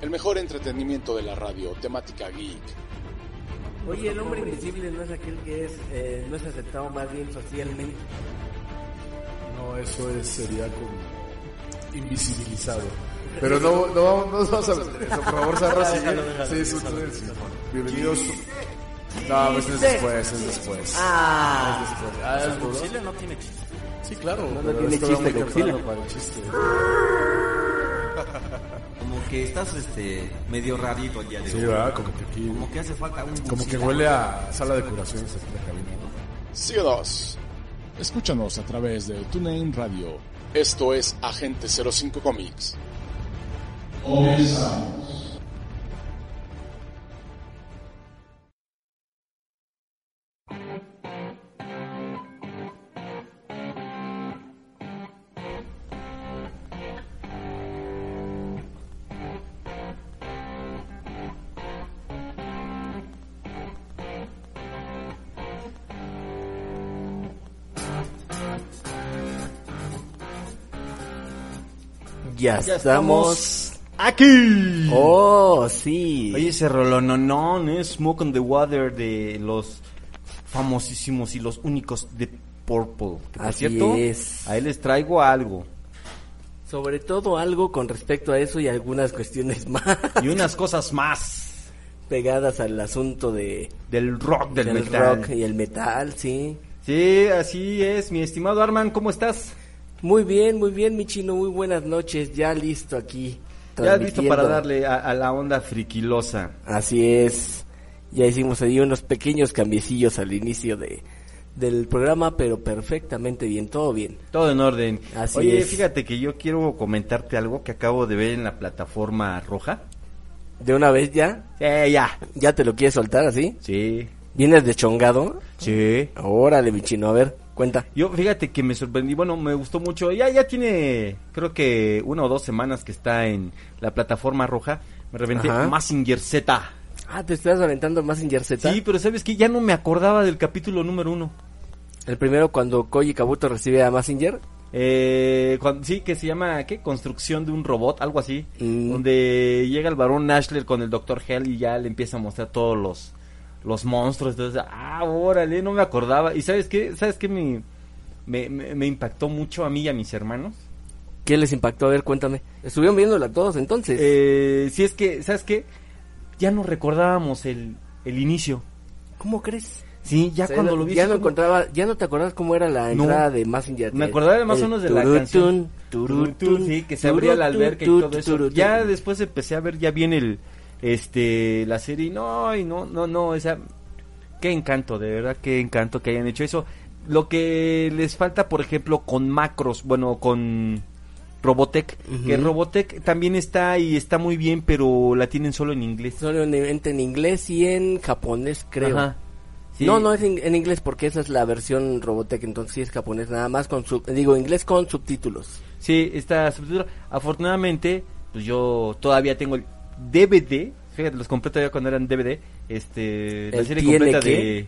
El mejor entretenimiento de la radio, temática geek. Oye, el hombre invisible no es aquel que es eh, no es aceptado más bien socialmente. No, eso es, sería como invisibilizado. Pero no, no, vamos- no vamos a meter eso, por favor, Sarra, sigue. Sí, sí. Bienvenidos. No, pues es después, es después. Ah, Es después. Ah. Chile no tiene chiste. Sí, claro. No, no tiene chiste, Godzilla. para el chiste. Que estás este medio rarito el día de Sí, hoy. ¿verdad? Como que aquí... Como que hace falta un Como que huele a sala de curaciones aquí en la cabina, ¿no? Escúchanos a través de TuneIn Radio. Esto es Agente 05 Comics. Ya, Ya estamos. aquí. Oh, sí. Oye, ese rolón, no, no, es Smoke on the Water de los famosísimos y los únicos de Purple. Que por Así cierto, es. ahí les traigo algo. Sobre todo algo con respecto a eso y algunas cuestiones más Y unas cosas más pegadas al asunto de del rock, del, del metal. rock y el metal, sí. Sí, así es, mi estimado Arman, ¿cómo estás? Muy bien, muy bien, mi chino, muy buenas noches, ya listo aquí. Ya listo para darle a, a la onda friquilosa. Así es. Ya hicimos ahí unos pequeños cambiecillos al inicio de del programa, pero perfectamente bien, todo bien. Todo en orden. Así Oye, es. fíjate que yo quiero comentarte algo que acabo de ver en la plataforma roja. De una vez ya, Eh, ya. ya te lo quieres soltar así. Sí. ¿Vienes deschongado? Sí. Órale, mi chino, a ver, cuenta. Yo, fíjate que me sorprendí, bueno, me gustó mucho. Ya, ya tiene, creo que una o dos semanas que está en la plataforma roja. Me reventé. Massinger Z. Ah, te estás aventando más Messenger Z. Sí, pero sabes que ya no me acordaba del capítulo número uno. El primero cuando Koji Kabuto recibe a Massinger. Eh, cuando, sí, que se llama, ¿qué? Construcción de un robot, algo así. Mm. Donde llega el varón Nashler con el Dr. Hell y ya le empieza a mostrar todos los, los monstruos. Entonces, ah, órale, no me acordaba. ¿Y sabes qué? ¿Sabes qué me, me, me- me impactó mucho a mí y a mis hermanos? ¿Qué les impactó? A ver, cuéntame. ¿Estuvieron viéndola todos entonces? Eh, si es que, ¿sabes qué? Ya no recordábamos el, el inicio. ¿Cómo crees? Sí, ya O sea, cuando lo vi. Ya no como- encontraba, ya no te acordabas cómo era la No. entrada de Massinger. Me acordaba de más o El menos de la turutún, canción. turutún, sí, que se abría la turutún, alberca y todo eso. Ya después empecé a ver ya bien el, este, la serie. No, y no, no, no, esa, qué encanto, de verdad, qué encanto que hayan hecho eso. Lo que les falta, por ejemplo, con Macros, bueno, con Robotech, que. Robotech también está y está muy bien, pero la tienen solo en inglés. Solamente en inglés y en japonés, creo. Ajá. Sí. No, no es en, en inglés porque esa es la versión Robotech, entonces sí es japonés nada más con sub, digo inglés con subtítulos. Sí, está subtitulado. Afortunadamente, pues yo todavía tengo el DVD. Fíjate, los compré todavía cuando eran DVD. Este, la ¿El serie completa de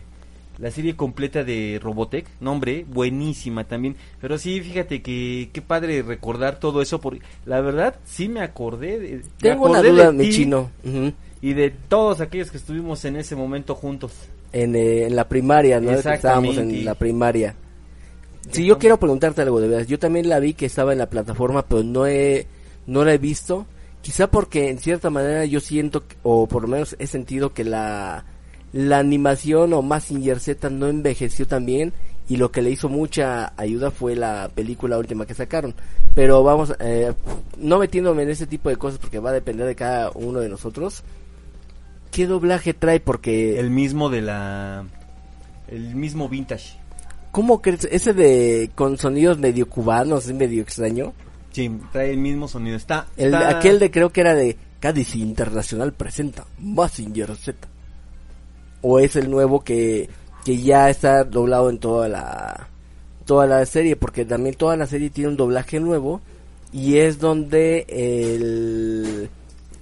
la serie completa de Robotech, nombre, buenísima también. Pero sí, fíjate que qué padre recordar todo eso porque la verdad sí me acordé de, me Tengo una duda, de mi chino. Y de todos aquellos que estuvimos en ese momento juntos. en, eh, en la primaria, ¿no? Estábamos en la primaria. Si yo quiero preguntarte algo de verdad, yo también la vi que estaba en la plataforma, pero no he no la he visto. Quizá porque en cierta manera yo siento, o por lo menos he sentido que la, la animación o Mazinger Z no envejeció tan bien y lo que le hizo mucha ayuda fue la película última que sacaron. Pero vamos, eh, no metiéndome en ese tipo de cosas porque va a depender de cada uno de nosotros. ¿Qué doblaje trae? Porque... El mismo de la... El mismo vintage. ¿Cómo crees? Ese de con sonidos medio cubanos, es medio extraño. Sí, trae el mismo sonido. Está... El, está- Aquel de creo que era de Cádiz Internacional presenta Mazinger Z. O es el nuevo que, que ya está doblado en toda la toda la serie, porque también toda la serie tiene un doblaje nuevo y es donde el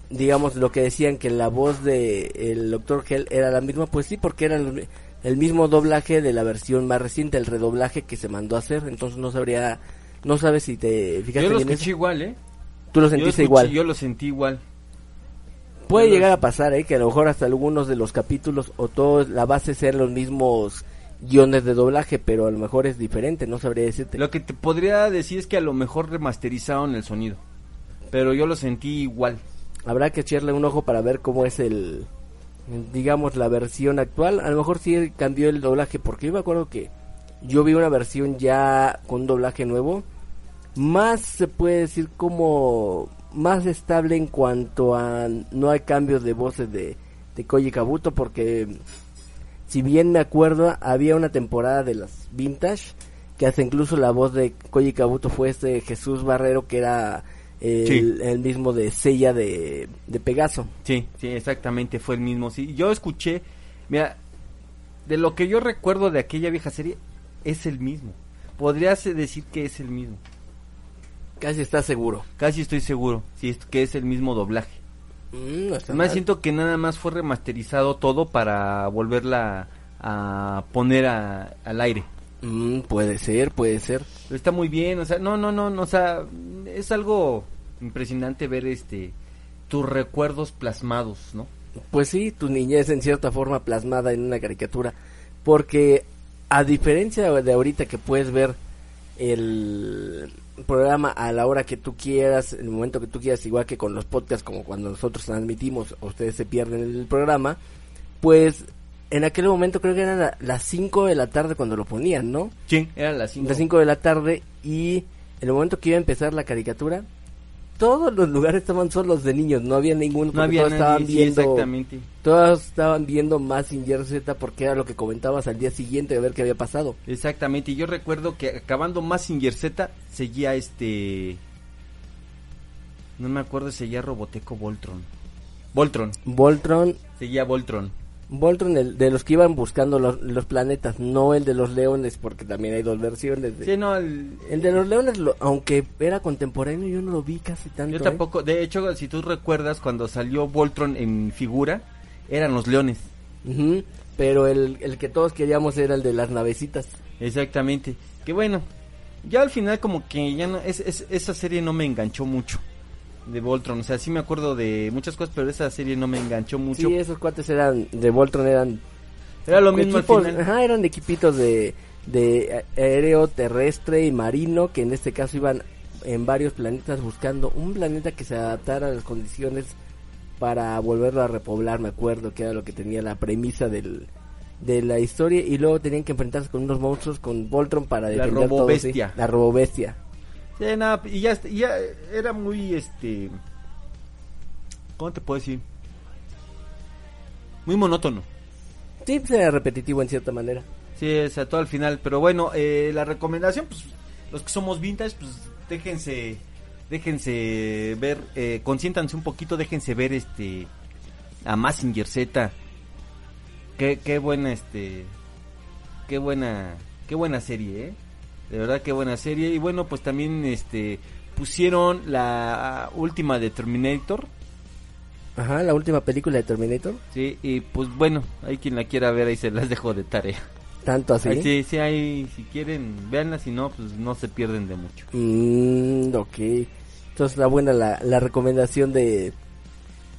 digamos lo que decían que la voz de el Dr. Hell era la misma, pues sí, porque era el, el mismo doblaje de la versión más reciente, el redoblaje que se mandó a hacer, entonces no sabría no sabes si te fijaste Yo lo escuché igual, ¿eh? Tú lo Yo sentiste escuché- igual. Yo lo sentí igual. Puede yo llegar a pasar, ¿eh? Que a lo mejor hasta algunos de los capítulos o todos la base sean los mismos guiones de doblaje, pero a lo mejor es diferente, no sabría decirte. Lo que te podría decir es que a lo mejor remasterizaron el sonido. Pero yo lo sentí igual. Habrá que echarle un ojo para ver cómo es el, digamos, la versión actual. A lo mejor sí cambió el doblaje, porque yo me acuerdo que yo vi una versión ya con doblaje nuevo. Más se puede decir como más estable en cuanto a no hay cambios de voces de, de Koji Kabuto, porque si bien me acuerdo, había una temporada de las Vintage que hasta incluso la voz de Koji Kabuto fue este Jesús Barrero que era el, Sí. el mismo de Sella de, de Pegaso. Sí, sí, exactamente, fue el mismo. Sí, yo escuché, mira, de lo que yo recuerdo de aquella vieja serie, es el mismo. Podrías decir que es el mismo. Casi está seguro. Casi estoy seguro, sí, es que es el mismo doblaje. Mm, no Además mal. siento que nada más fue remasterizado todo para volverla a poner a- al aire. Mm, puede ser, puede ser. Pero está muy bien, o sea, no, no, no, no, o sea, es algo impresionante ver este tus recuerdos plasmados, ¿no? Pues sí, tu niñez en cierta forma plasmada en una caricatura. Porque a diferencia de ahorita que puedes ver el programa a la hora que tú quieras, en el momento que tú quieras, igual que con los podcasts, como cuando nosotros transmitimos, ustedes se pierden el programa, pues en aquel momento creo que eran la- las 5 de la tarde cuando lo ponían, ¿no? Sí, eran las cinco. Las 5 de la tarde y en el momento que iba a empezar la caricatura, todos los lugares estaban solos de niños, no había ninguno, No había todos nadie, estaban sí, viendo, exactamente. todos estaban viendo más Z porque era lo que comentabas al día siguiente de ver qué había pasado. Exactamente, y yo recuerdo que acabando Massinger Z seguía este no me acuerdo si seguía Roboteco Voltron. Voltron, Voltron, seguía Voltron. Voltron el, de los que iban buscando los, los planetas, no el de los leones, porque también hay dos versiones. De, Sí, no, el- El de los leones, lo- aunque era contemporáneo, yo no lo vi casi tanto. yo ¿eh? tampoco, de hecho, si tú recuerdas cuando salió Voltron en figura, eran los leones. Pero el, el que todos queríamos era el de las navecitas. Exactamente. Que bueno, ya al final como que ya no, es, es- esa serie no me enganchó mucho de Voltron. O sea, sí me acuerdo de muchas cosas, pero esa serie no me enganchó mucho. Sí, esos cuates eran de Voltron, eran Era lo mismo equipos, al final. ajá, eran de equipitos de, de aéreo, terrestre y marino, que en este caso iban en varios planetas buscando un planeta que se adaptara a las condiciones para volverlo a repoblar, me acuerdo que era lo que tenía la premisa del, de la historia y luego tenían que enfrentarse con unos monstruos con Voltron para La defender todo, sí, robobestia. la robobestia. Sí, nada, y ya, era muy, este... ¿Cómo te puedo decir? Muy monótono. Sí, pues era repetitivo en cierta manera. Sí, o sea, todo al final. Pero bueno, eh, la recomendación, pues, los que somos vintage, pues, déjense, déjense ver, eh, consiéntanse un poquito, déjense ver, este, a Massinger Z. Qué, qué buena, este, qué buena, qué buena serie, eh. De verdad, qué buena serie. Y bueno, pues también, este, pusieron la última de Terminator. Ajá, la última película de Terminator, Sí, y pues bueno, hay quien la quiera ver, ahí se las dejo de tarea. tanto así. Sí, sí, ahí, si quieren, véanla, si no, pues no se pierden de mucho. Mm, ok. Entonces está buena la, la recomendación de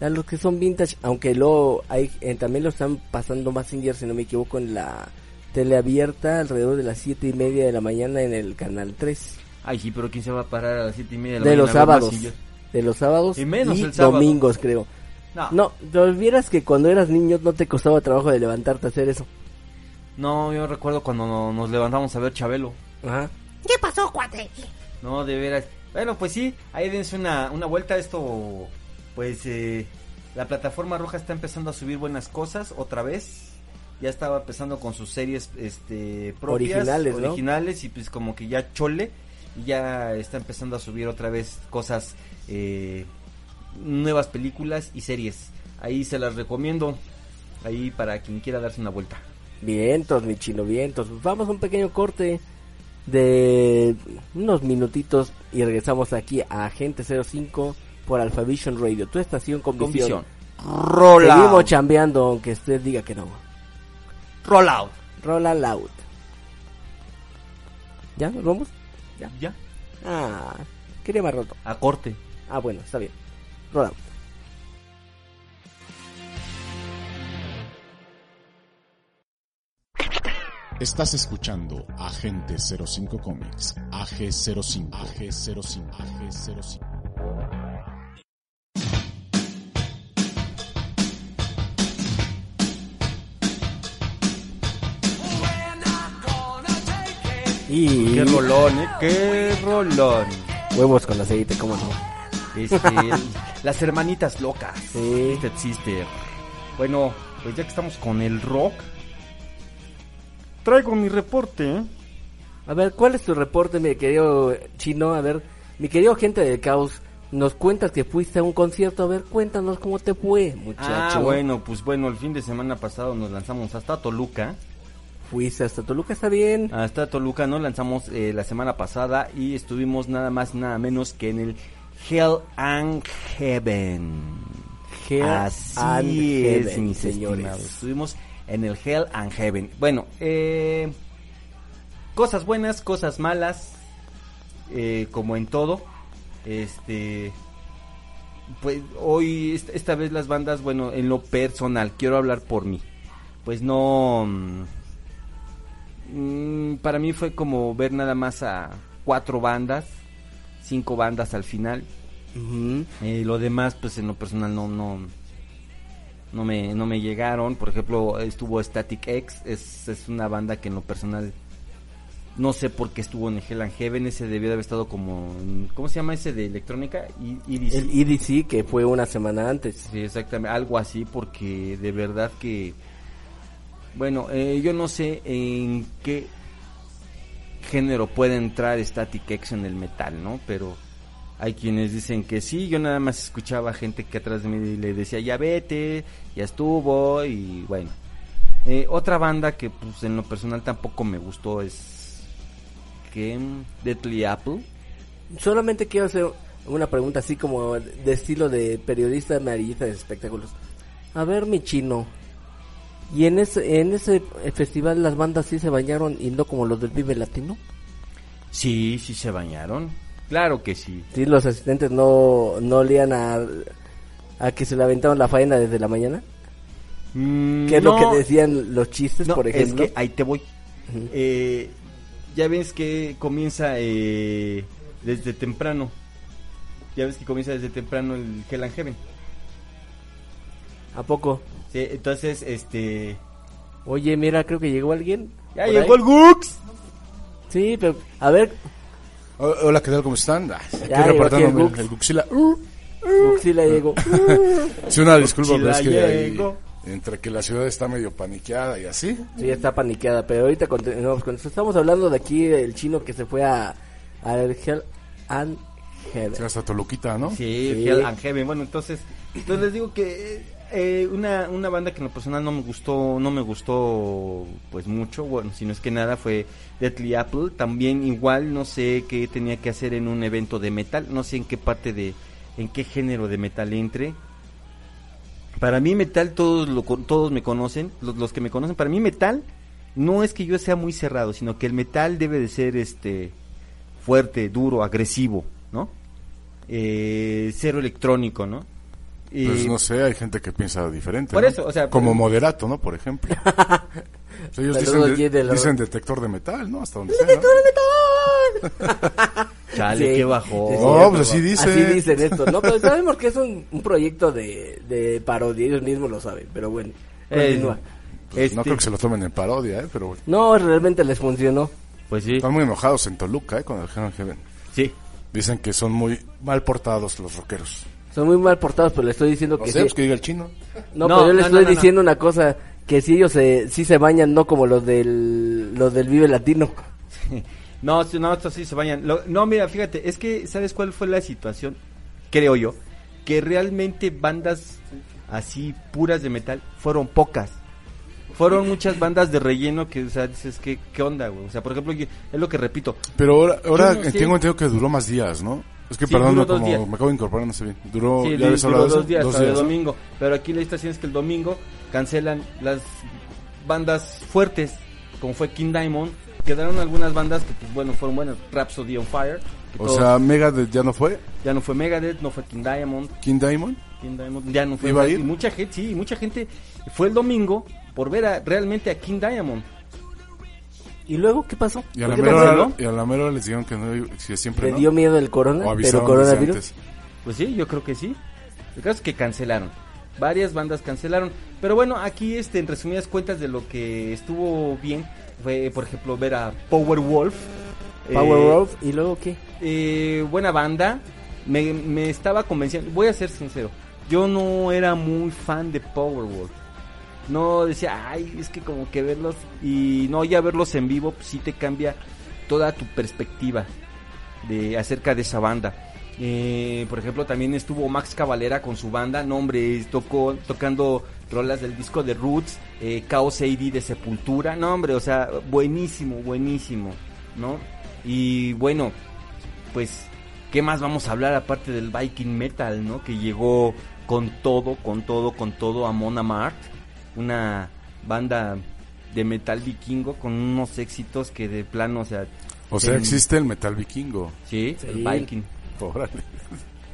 a los que son vintage, aunque luego hay, eh, también lo están pasando más si no me equivoco, en la tele abierta alrededor de las siete y media de la mañana en el canal 3. Ay, sí, pero ¿quién se va a parar a las siete y media de la De mañana los sábados. De los sábados Y menos y el sábado. domingos, creo. No, No, te vieras que cuando eras niño no te costaba trabajo de levantarte a hacer eso. no, yo recuerdo cuando no- nos levantamos a ver Chabelo. Ajá. No, de veras. Bueno, pues sí, ahí dense una, una vuelta. Esto, pues, eh, la plataforma roja está empezando a subir buenas cosas otra vez. Ya estaba empezando con sus series este, propias, Originales, ¿no? originales y pues como que ya chole. Y ya está empezando a subir otra vez cosas, eh, nuevas películas y series. Ahí se las recomiendo. Ahí para quien quiera darse una vuelta. Vientos, mi chino, vientos. Vamos a un pequeño corte de unos minutitos y regresamos aquí a Agente 05 por Alpha Vision Radio, tu estación con, Con visión. Seguimos chambeando aunque usted diga que no. Roll out. Roll out. ¿Ya? ¿Nos vamos? Ya. Ya. Ah, quería más roto. A corte. Ah, bueno, está bien. Roll out. Estás escuchando Agente 05 Comics. AG05. AG05. AG05. Y Qué rolón, ¿eh? Qué rolón. huevos con aceite, ¿cómo no? Este, las hermanitas locas. Sí. Twisted Sister. Bueno, pues ya que estamos con el rock, traigo mi reporte. ¿eh? A ver, ¿cuál es tu reporte, mi querido chino? A ver, mi querido gente del caos, nos cuentas que fuiste a un concierto. A ver, cuéntanos cómo te fue, muchacho. Ah, bueno, pues bueno, el fin de semana pasado nos lanzamos hasta Toluca. Fuiste hasta Toluca, está bien. Hasta Toluca nos lanzamos eh, la semana pasada y estuvimos nada más nada menos que en el Hell and Heaven. Hell Así and es, Heaven, mis señores. estimados. Estuvimos en el Hell and Heaven. Bueno, eh, cosas buenas, cosas malas, eh, como en todo. Este, pues hoy, esta, esta vez las bandas, bueno, en lo personal, quiero hablar por mí. Pues no, mm, mm, para mí fue como ver nada más a cuatro bandas, cinco bandas al final. Eh, lo demás, pues en lo personal no, no, no me, no me llegaron. Por ejemplo, estuvo Static X, es, es una banda que en lo personal no sé por qué estuvo en Hell and Heaven. Ese debió de haber estado como, ¿cómo se llama ese de electrónica? EDC. El EDC, que fue una semana antes. Sí, exactamente, algo así, porque de verdad que, bueno, eh, yo no sé en qué género puede entrar Static X en el metal, ¿no? Pero hay quienes dicen que sí, yo nada más escuchaba gente que atrás de mí le decía, ya vete, ya estuvo, y bueno. Eh, otra banda que pues en lo personal tampoco me gustó es que Deadly Apple. Solamente quiero hacer una pregunta así como de estilo de periodista amarillista de espectáculos. A ver, mi chino. ¿Y en ese, en ese festival las bandas sí se bañaron y no como los del Vive Latino? Sí, sí se bañaron. Claro que sí. Sí, los asistentes no, no olían a, a que se le aventaban la faena desde la mañana. Mm, ¿Qué es lo que decían los chistes, no, por ejemplo? Es que ahí te voy. Eh, ya ves que comienza eh, desde temprano. Ya ves que comienza desde temprano el Hell and Heaven. ¿A poco? Sí, entonces, este. Oye, mira, creo que llegó alguien. ¡Ya llegó ahí. el Gux! Sí, pero a ver, Ho- Hola, ¿qué tal? ¿Cómo están? Ah, Aquí Ya llegó aquí reportándome el el, Gux. el Guxila. Uh, Uxila llegó. sí, una disculpa, pero es que Guxila ahí, llegó. entre que la ciudad está medio paniqueada y así. Sí, está paniqueada, pero ahorita continuamos con eso. Estamos hablando de aquí el chino que se fue a al Hell and Heaven. Sí, hasta Toluquita, ¿no? Sí, Sí. Hell and Heaven. Bueno, entonces, entonces les digo que eh, una, una banda que en lo personal no me gustó, no me gustó pues mucho, bueno, si no es que nada, fue Deadly Apple. También igual no sé qué tenía que hacer en un evento de metal, no sé en qué parte de, en qué género de metal entre. Para mí metal todos lo, todos me conocen, los, los que me conocen, para mí metal no es que yo sea muy cerrado, sino que el metal debe de ser este fuerte, duro, agresivo, ¿no? Eh, cero electrónico, ¿no? Y- Pues no sé, hay gente que piensa diferente. Por ¿no? eso, o sea, Como pero- moderato, ¿no? Por ejemplo. O sea, ellos dicen, de- de dicen detector de metal, ¿no? Hasta donde sea. ¿no? Chale, Sí, qué bajó. sí, No, pues así dice. Así dicen esto. No, pero sabemos que es un, un proyecto de, de parodia, ellos mismos lo saben, pero bueno. Eh. Pues Este- No creo que se lo tomen en parodia, ¿eh? Pero bueno. No, realmente les funcionó. Pues sí, Están muy enojados en Toluca, ¿eh? Cuando dijeron Heaven. sí. Dicen que son muy mal portados los rockeros. Son muy mal portados, pero le estoy diciendo No que sé, sí. pues que diga el chino. No, No, pero yo le no, estoy no, no, diciendo una cosa, que si ellos se, sí se bañan, no como los del, los del Vive Latino. No, sí, no, estos sí se vayan. Lo- no, mira, fíjate, es que, ¿sabes cuál fue la situación? Creo yo, que realmente bandas así puras de metal fueron pocas. Fueron muchas bandas de relleno que, o sea, dices, ¿qué, qué onda, güey? O sea, por ejemplo, es lo que repito. Pero ahora, ahora no sé. tengo entendido que duró más días, ¿no? Es que Sí, perdón, como me acabo de incorporar, no sé bien. Duró, Sí, ¿ya duró dos días, Dos el domingo. Pero aquí la situación es que el domingo cancelan las bandas fuertes, como fue King Diamond. Quedaron algunas bandas que, pues, bueno, fueron buenas. Rhapsody on Fire. O sea, Megadeth ya no fue. ya no fue Megadeth, no fue King Diamond. King Diamond. King Diamond ya no fue. ¿Iba a ir? Y mucha gente, sí, mucha gente fue el domingo por ver a, realmente a King Diamond. ¿Y luego qué pasó? Y a, ¿Por la mera no les dijeron que, no, que siempre ¿Le no. dio miedo el corona? O ¿Pero coronavirus? antes. Pues sí, yo creo que sí. El caso es que cancelaron. Varias bandas cancelaron. Pero bueno, aquí este, en resumidas cuentas de lo que estuvo bien fue, por ejemplo, ver a Powerwolf. Power Eh, Wolf, ¿y luego qué? eh, buena banda. Me, me estaba convenciendo. Voy a ser sincero. Yo no era muy fan de Powerwolf. No decía, ay, es que como que verlos. Y no, ya verlos en vivo, pues sí te cambia toda tu perspectiva de acerca de esa banda. Eh, por ejemplo, también estuvo Max Cavalera con su banda. No, hombre, tocó, tocando rolas del disco de Roots, eh, Chaos AD de Sepultura. No, hombre, o sea, buenísimo, buenísimo, ¿no? Y bueno, pues, ¿qué más vamos a hablar aparte del Viking Metal, ¿no? Que llegó con todo, con todo, con todo a Mona Mart, una banda de metal vikingo con unos éxitos que de plano, o sea, O sea, en- existe el metal vikingo. sí, Sí. el Viking. Órale.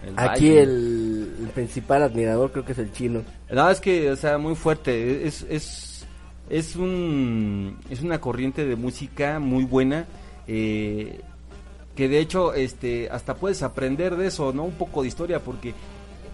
el Aquí el, el principal admirador creo que es el chino. No, es que, o sea, muy fuerte. Es, es, es un, es una corriente de música muy buena. eh, que de hecho, este, hasta puedes aprender de eso, ¿no? Un poco de historia, porque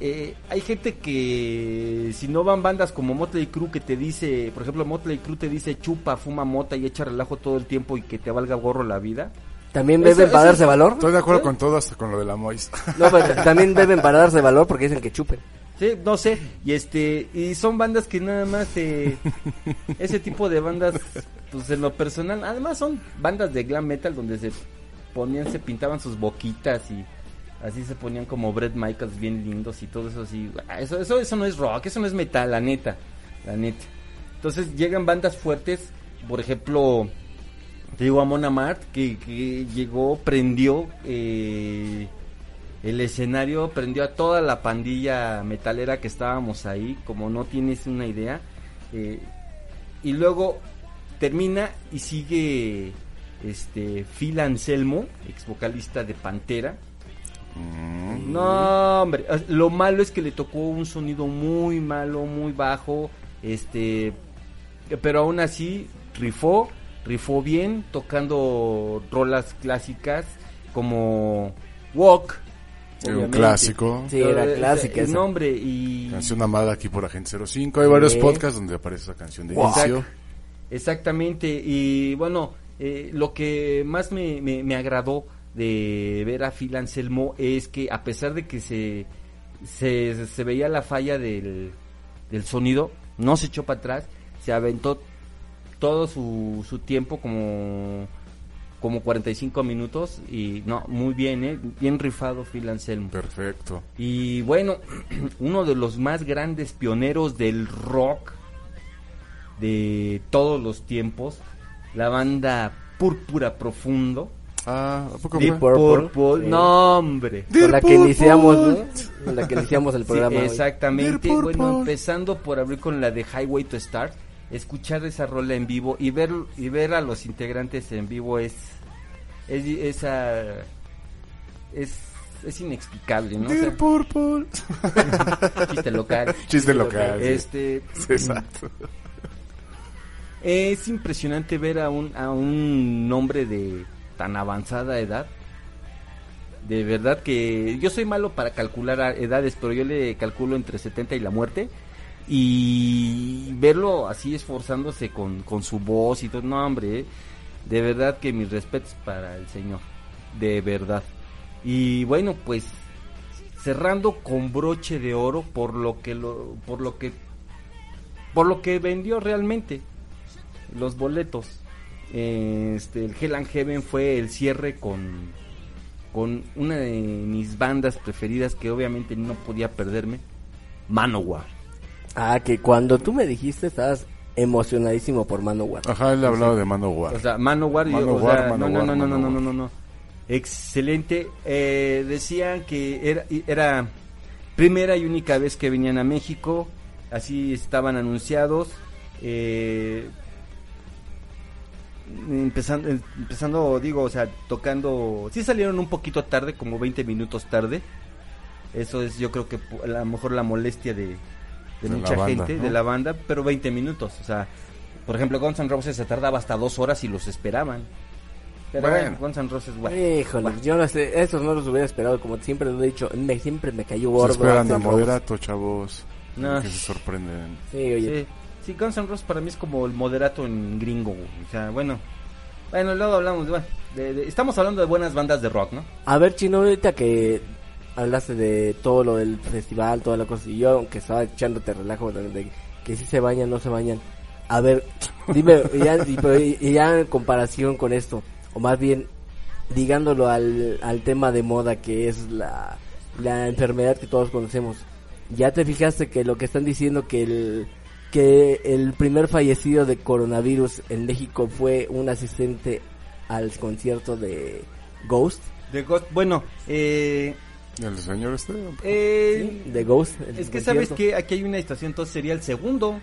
eh, hay gente que, si no van bandas como Motley Crue, que te dice, por ejemplo, Motley Crue te dice chupa, fuma mota y echa relajo todo el tiempo y que te valga gorro la vida. ¿También Eso- beben para eso- darse valor? Estoy de acuerdo con todo, hasta con lo de la Mois. No, pero también beben para darse valor porque dicen que chupen. Sí, no sé, y este, y son bandas que nada más, eh, ese tipo de bandas, pues en lo personal, además son bandas de glam metal donde se ponían, se pintaban sus boquitas y así se ponían como Brett Michaels bien lindos y todo eso así, ah, eso, eso, eso no es rock, eso no es metal, la neta, la neta. Entonces llegan bandas fuertes, por ejemplo, te digo a Mona Mart, que, llegó, prendió, eh, el escenario prendió a toda la pandilla metalera que estábamos ahí, como no tienes una idea. eh, y luego termina y sigue este Phil Anselmo, ex vocalista de Pantera. No, hombre, lo malo es que le tocó un sonido muy malo, muy bajo, este, pero aún así rifó, rifó bien, tocando rolas clásicas como Walk, Un obviamente. clásico. Sí, era clásica El nombre y Canción amada aquí por Agente 05. Hay varios podcasts donde aparece esa canción de inicio. Exactamente, y bueno, eh, lo que más me, me, me agradó de ver a Phil Anselmo es que a pesar de que se, se, se veía la falla del, del sonido, no se echó para atrás, se aventó todo su, su tiempo como, como 45 minutos y no, muy bien, ¿eh? bien rifado Phil Anselmo. Perfecto. Y bueno, uno de los más grandes pioneros del rock de todos los tiempos, la banda Púrpura Profundo. Ah, ¿a poco Deep fue? Purple. Purple, Sí. no hombre. Con la que iniciamos, ¿no? Con la que iniciamos el programa. exactamente. Bueno, empezando por abrir con la de Highway to Start, escuchar esa rola en vivo y ver y ver a los integrantes en vivo es es esa es es inexplicable, ¿no? O sea, Dear Purple. chiste local. Chiste local. Este Sí, Exacto. Es impresionante ver a un, a un hombre de tan avanzada edad De verdad que yo soy malo para calcular edades, pero yo le calculo entre 70 y la muerte. Y verlo así esforzándose con, con su voz y todo, no hombre, eh, de verdad que mis respetos para el señor, de verdad. Y bueno, pues cerrando con broche de oro por lo que lo, por lo que por lo que vendió realmente los boletos. Este, el Hell and Heaven fue el cierre con con una de mis bandas preferidas que obviamente no podía perderme, Manowar. Ah, que cuando tú me dijiste estabas emocionadísimo por Manowar. Ajá, él hablaba de Manowar. O sea, Manowar, yo- o Manowar, sea, no, no, Manowar, no, no, no, no, no, no. Excelente. Eh, decían que era, era primera y única vez que venían a México. Así estaban anunciados. Eh, empezando, empezando, digo, o sea, tocando. Sí salieron un poquito tarde, como 20 minutos tarde. Eso es, yo creo que a lo mejor la molestia de, de mucha banda, gente, ¿no? de la banda, pero 20 minutos. O sea, por ejemplo, Guns N' Roses se tardaba hasta dos horas y los esperaban. Pero Bueno. bueno, Guns N' Roses, bueno. Híjole, yo no sé, esos no los hubiera esperado, como siempre lo he dicho, me, siempre me cayó Se gordo. esperan Axl a moderato, chavos. No. Que se sorprenden. Sí, oye, Sí, sí, Guns N' Roses para mí es como el moderato en gringo. O sea, bueno. Bueno, luego hablamos bueno, estamos hablando de buenas bandas de rock, ¿no? A ver, Chino, ahorita que hablaste de todo lo del festival, toda la cosa, y yo, aunque estaba echándote relajo de, que si se bañan, no se bañan. A ver, dime, ya, y- ya en comparación con esto, o más bien, ligándolo al, al tema de moda que es la, la enfermedad que todos conocemos, ¿ya te fijaste que lo que están diciendo que el, que el primer fallecido de coronavirus en México fue un asistente al concierto de Ghost? De Ghost, bueno, eh, El señor este. eh, de Ghost. el es que sabes que aquí hay una estación, entonces sería el segundo.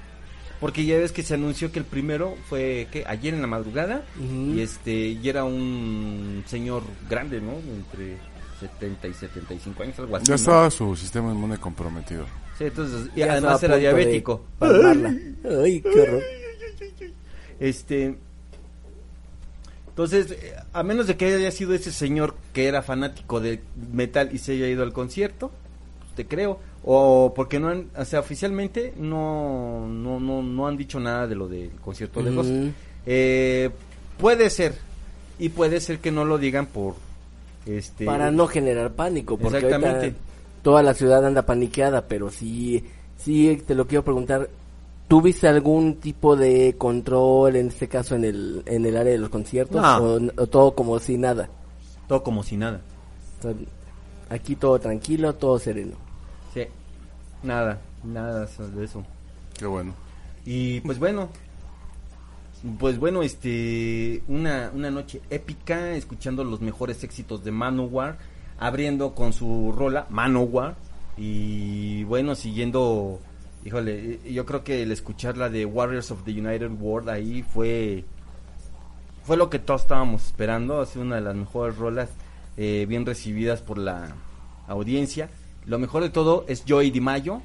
Porque ya ves que se anunció que el primero fue que ayer en la madrugada Ujú. y este y era un señor grande, ¿no? Entre 70 y 75 años, algo así. Ya ¿no? estaba su sistema inmune comprometido. Sí, entonces y Ya además era diabético. Ay, qué horror. Este. Entonces, eh, a menos de que haya sido ese señor que era fanático de metal y se haya ido al concierto, pues, te creo. O porque no han, o sea, oficialmente no, no, no, no han dicho nada de lo del concierto de Ghost. Ujú. Eh, puede ser. Y puede ser que no lo digan por. Este, Para no generar pánico, porque Exactamente. ahorita toda la ciudad anda paniqueada, pero sí, sí te lo quiero preguntar. ¿Tuviste algún tipo de control, en este caso en el, en el área de los conciertos? No. O, o todo como si nada? Todo como si nada. Aquí todo tranquilo, todo sereno. Sí. Nada, nada de eso. Qué bueno. Y pues bueno, pues bueno, este, una, una noche épica, escuchando los mejores éxitos de Manowar, abriendo con su rola Manowar, y bueno, siguiendo, híjole, yo creo que el escuchar la de Warriors of the United World ahí fue, fue lo que todos estábamos esperando, ha sido una de las mejores rolas, eh, bien recibidas por la audiencia. Lo mejor de todo es Joey DiMaggio,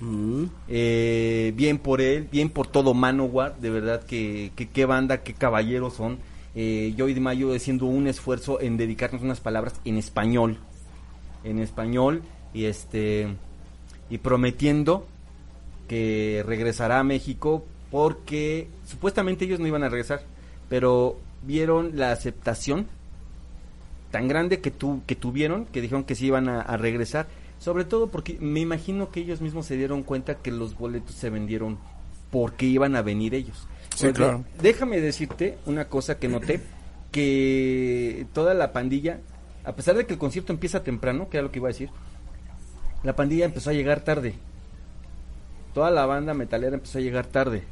Mm. eh, bien por él, bien por todo Manowar, de verdad que, que qué banda, qué caballeros son. Eh, Joey de Mayo haciendo un esfuerzo en dedicarnos unas palabras en español, en español y este y prometiendo que regresará a México porque supuestamente ellos no iban a regresar, pero vieron la aceptación tan grande que tu, que tuvieron que dijeron que sí iban a, a regresar sobre todo porque me imagino que ellos mismos se dieron cuenta que los boletos se vendieron porque iban a venir ellos. Sí, Porque claro. Déjame decirte una cosa que noté, que toda la pandilla, a pesar de que el concierto empieza temprano, que era lo que iba a decir, la pandilla empezó a llegar tarde. Toda la banda metalera empezó a llegar tarde.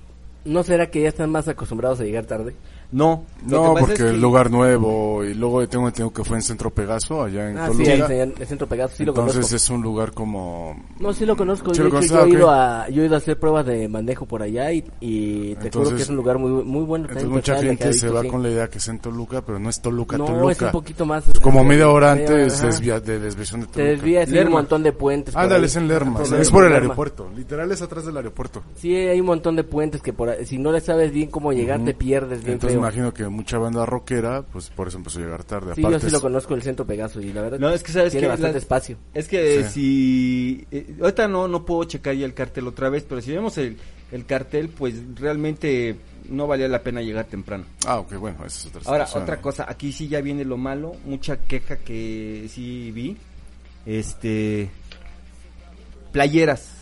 ¿No será que ya están más acostumbrados a llegar tarde? No, lo No, porque es que- el lugar nuevo y luego tengo entendido que fue en Centro Pegaso, allá en Ah, sí, Toluca. el, el centro pegado, sí lo Entonces conozco. es un lugar como... No, sí lo conozco. ¿Sí de lo hecho, yo, he ido a, yo he ido a hacer pruebas de manejo por allá y, y te juro Entonces- que es un lugar muy muy bueno. Entonces mucha gente se va sí. con la idea que es en Toluca, pero no es Toluca, No, Toluca. es un poquito más. Como media hora media antes de desviación de Te Toluca. desvías y hay un montón de puentes. Ándale, es en Lerma, es Lerma, por el Lerma. aeropuerto, literal es atrás del aeropuerto. Sí, hay un montón de puentes que por si no le sabes bien cómo llegar, te pierdes bien. Imagino que mucha banda rockera, pues por eso empezó a llegar tarde. Sí, yo sí lo conozco el centro Pegaso y la verdad No, es que sabes tiene que bastante la- espacio. Es que Sí. si... eh, ahorita no, no puedo checar ya el cartel otra vez, pero si vemos el, el cartel, pues realmente no valía la pena llegar temprano. Ah, ok, bueno, esa es otra Ahora, situación. otra cosa, aquí sí ya viene lo malo, mucha queja que sí vi. Este... Playeras.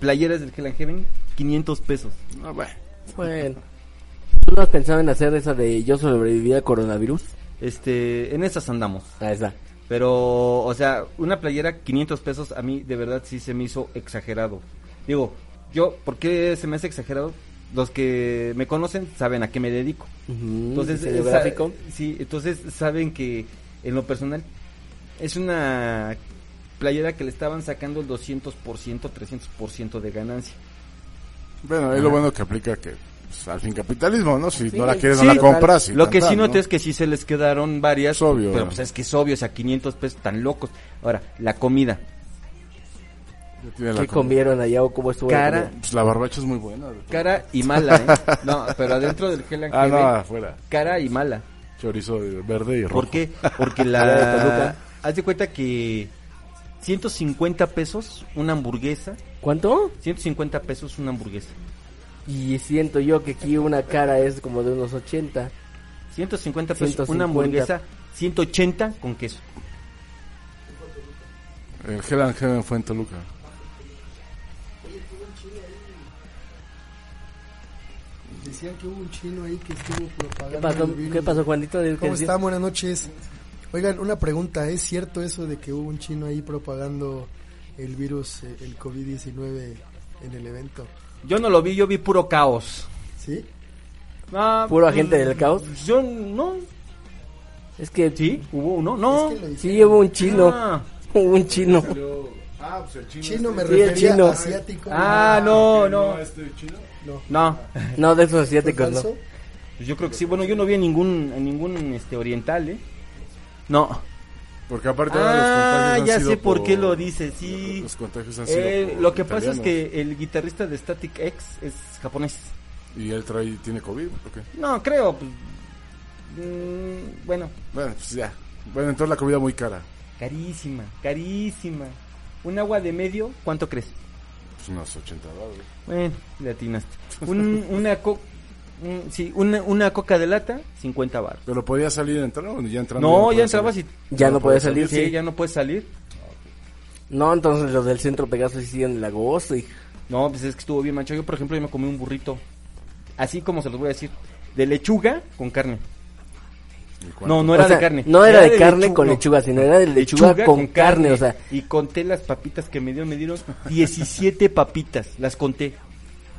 Playeras del Hell and Heaven, 500 pesos. Ah, bueno. Bueno, ¿tú no has pensado en hacer esa de yo sobreviví al coronavirus? Este, en esas andamos. Ahí está. Pero, o sea, una playera 500 pesos a mí de verdad sí se me hizo exagerado. Digo, yo, ¿por qué se me hace exagerado? Los que me conocen saben a qué me dedico. Ujú, Entonces, diseño eh, gráfico. sí, entonces saben que en lo personal es una playera que le estaban sacando el 200%, 300% de ganancia. Bueno, es lo bueno que aplica que pues, al fin capitalismo, ¿no? Si Sí, no la quieres, sí, no la compras. y Lo que sí noté ¿no? es que sí se les quedaron varias, Es obvio. pero pues es que es obvio, o sea, 500 pesos tan locos. Ahora, la comida, la ¿Qué com- comieron allá o cómo estuvo? la cara, comida? Pues la barbacha es muy buena. cara y mala, ¿eh? No, pero adentro del and Ah, no, afuera. cara y mala. Chorizo verde y rojo. ¿Por qué? Porque La la... Haz de cuenta que 150 pesos una hamburguesa, ¿Cuánto? 150 pesos una hamburguesa. Y siento yo que aquí una cara es como de unos 80. 150 pesos 150. una hamburguesa, 180 con queso. El Hell and Heaven fue en Toluca. Decían que hubo un chino ahí que estuvo propagando. ¿Qué pasó, el virus. ¿qué pasó Juanito? ¿Qué ¿Cómo están? Buenas noches. Oigan, una pregunta. ¿Es cierto eso de que hubo un chino ahí propagando el virus, eh, el COVID-19 en el evento? Yo no lo vi, yo vi puro caos. ¿Sí? Ah, ¿Puro agente del caos? Yo no. Es que ¿Sí? ¿Hubo uno? No. Es que sí hubo un chino. Ah, Hubo un chino. Ah, pues el chino. Chino me Sí, el refería chino. asiático. Ah, no, no. este chino? No. No, de esos ¿Fue asiáticos, no. Pues yo creo que sí. Bueno, yo no vi en ningún, en ningún este, oriental, ¿eh? No. Porque aparte ahora los Ah, contagios han ya sido sé por qué por- lo dice, sí. Los contagios han sido Eh, por lo que pasa es que el guitarrista de Static X es japonés. ¿Y él trae, tiene COVID? ¿o qué? No, creo. Pues, mm, bueno, Bueno, pues ya. Bueno, entonces la comida muy cara. carísima, carísima. Un agua de medio, ¿cuánto crees? Pues unos 80 dólares. Bueno, le atinaste. Un, una, co sí, una, una coca de lata, 50 bar. ¿Pero podía salir y entrar o ya entrando? No, ya entrabas y... Ya no puede salir, Sí, sí. ya no puedes salir. No, entonces los del centro Pegaso hicieron el agosto y... No, pues es que estuvo bien manchado. Yo, por ejemplo, yo me comí un burrito. Así como se los voy a decir. De lechuga con carne. No, no era O sea, de carne. No era, de, carne con no. lechuga, sino era de lechuga, con, carne, o sea... Y conté las papitas que me dieron. Me dieron 17 papitas. Las conté.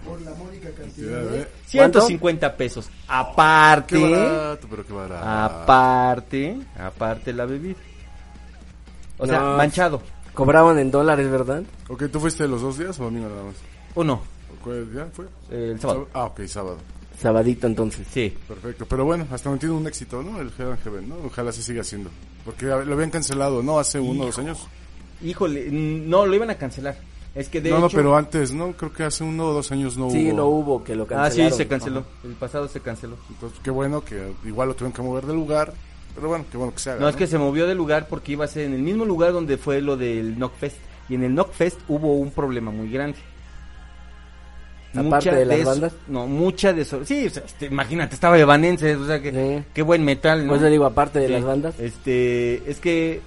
Por la mónica cantidad. ¿eh? 150 pesos. Aparte. Qué barato, pero qué barato. Aparte. Aparte la bebida. O sea, No. manchado. Cobraban en dólares, ¿verdad? Ok, ¿tú fuiste los dos días o domingo nada más? ¿O no? ¿O cuál día fue? El sábado. Ah, ok, sábado. Sabadito entonces. Sí. Perfecto. Pero bueno, hasta donde tiene un éxito, ¿no? El Hell and Heaven, ¿no? Ojalá se siga haciendo. Porque lo habían cancelado, ¿no? Hace uno o dos años. Híjole, mm, no, lo iban a cancelar. Es que de no, hecho... no, pero antes, ¿no? Creo que hace uno o dos años no Sí, hubo. no hubo que lo Ah, cancelaron. sí, se canceló. El pasado se canceló. Entonces, qué bueno que igual lo tuvieron que mover del lugar. Pero bueno, qué bueno que se haga. No, es que se movió de lugar porque iba a ser en el mismo lugar donde fue lo del Knockfest. Y en el Knockfest hubo un problema muy grande. Aparte de las bandas. No, mucha de eso. Sí, o sea, este, imagínate, estaba Evanescence, o sea, que, Sí. qué buen metal, ¿no? Pues le digo, aparte de Sí. las bandas. Este, es que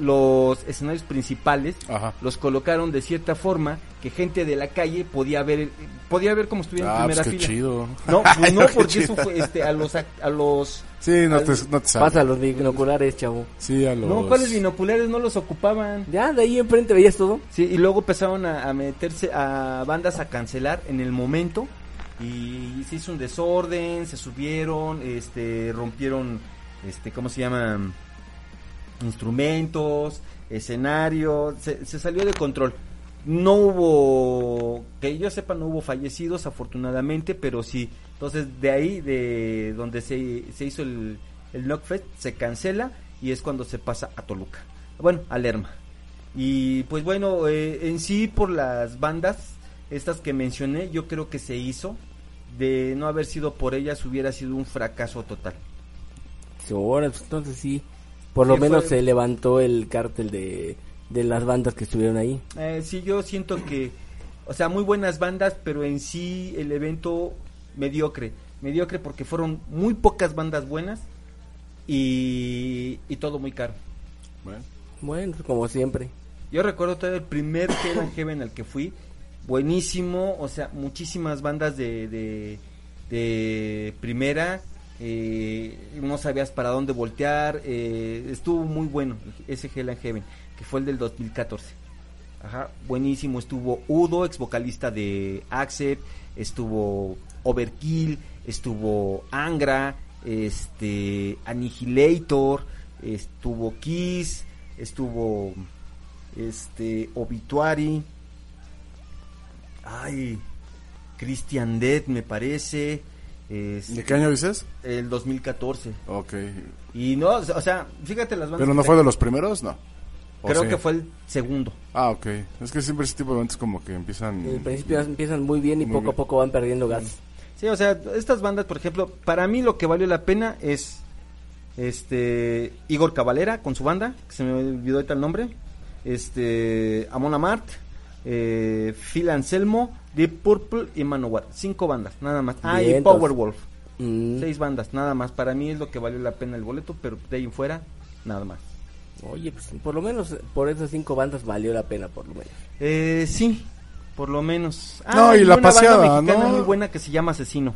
los escenarios principales Ajá. los colocaron de cierta forma que gente de la calle podía ver podía ver como estuviera en Ah, pues primera qué fila. chido. No, pues no, porque chido. eso fue este a los ac- a los Sí, no te, no te sabe. Pasa los binoculares, chavo. Sí, a los... No, ¿cuáles binoculares no los ocupaban? Ya, de ahí enfrente veías todo. Sí, y luego empezaron a, a meterse a bandas a cancelar en el momento y se hizo un desorden, se subieron, este, rompieron, este, ¿cómo se llaman? Instrumentos, escenario, se, se salió de control. No hubo, que yo sepa, no hubo fallecidos afortunadamente, pero sí. Entonces de ahí, de donde se, se hizo el, el Knockfest, se cancela y es cuando se pasa a Toluca. Bueno, a Lerma. Y pues bueno, eh, en sí por las bandas, estas que mencioné, yo creo que se hizo. De no haber sido por ellas, hubiera sido un fracaso total. Ahora, pues, entonces sí, por lo menos fue- se levantó el cártel de, de las bandas que estuvieron ahí. Eh, sí, yo siento que, o sea, muy buenas bandas, pero en sí el evento mediocre. Mediocre porque fueron muy pocas bandas buenas y, y todo muy caro. Bueno, Bueno, como siempre. Yo recuerdo todo el primer Hell and Heaven al que fui, buenísimo, o sea, muchísimas bandas de, de, de primera, eh, no sabías para dónde voltear, eh, estuvo muy bueno ese Hell and Heaven, que fue el del 2014. Ajá, buenísimo, estuvo Udo, ex vocalista de Accept, estuvo Overkill, estuvo Angra, este Annihilator, estuvo Kiss, estuvo este Obituary, ay, Christian Dead me parece, es- ¿de qué año dices? el 2014. Ok. Y no, o sea, fíjate las bandas. ¿Pero no fue de los primeros? No. ¿O Creo sí? que fue el segundo. Ah, ok. Es que siempre ese tipo de eventos como que empiezan... En principio empiezan muy bien y Muy poco bien. a poco van perdiendo gas. Sí, o sea, estas bandas, por ejemplo, para mí lo que valió la pena es este Igor Cavalera con su banda, que se me olvidó ahorita el nombre, este Amon Amart, eh, Phil Anselmo, Deep Purple y Manowar, cinco bandas, nada más. Ah, y. Powerwolf, Mm. seis bandas, nada más. Para mí es lo que valió la pena el boleto, pero de ahí en fuera, nada más. Oye, pues por lo menos por esas cinco bandas valió la pena, por lo menos. Eh, sí, por lo menos. Ah, No, y la una banda paseada, mexicana ¿no? muy buena que se llama Asesino.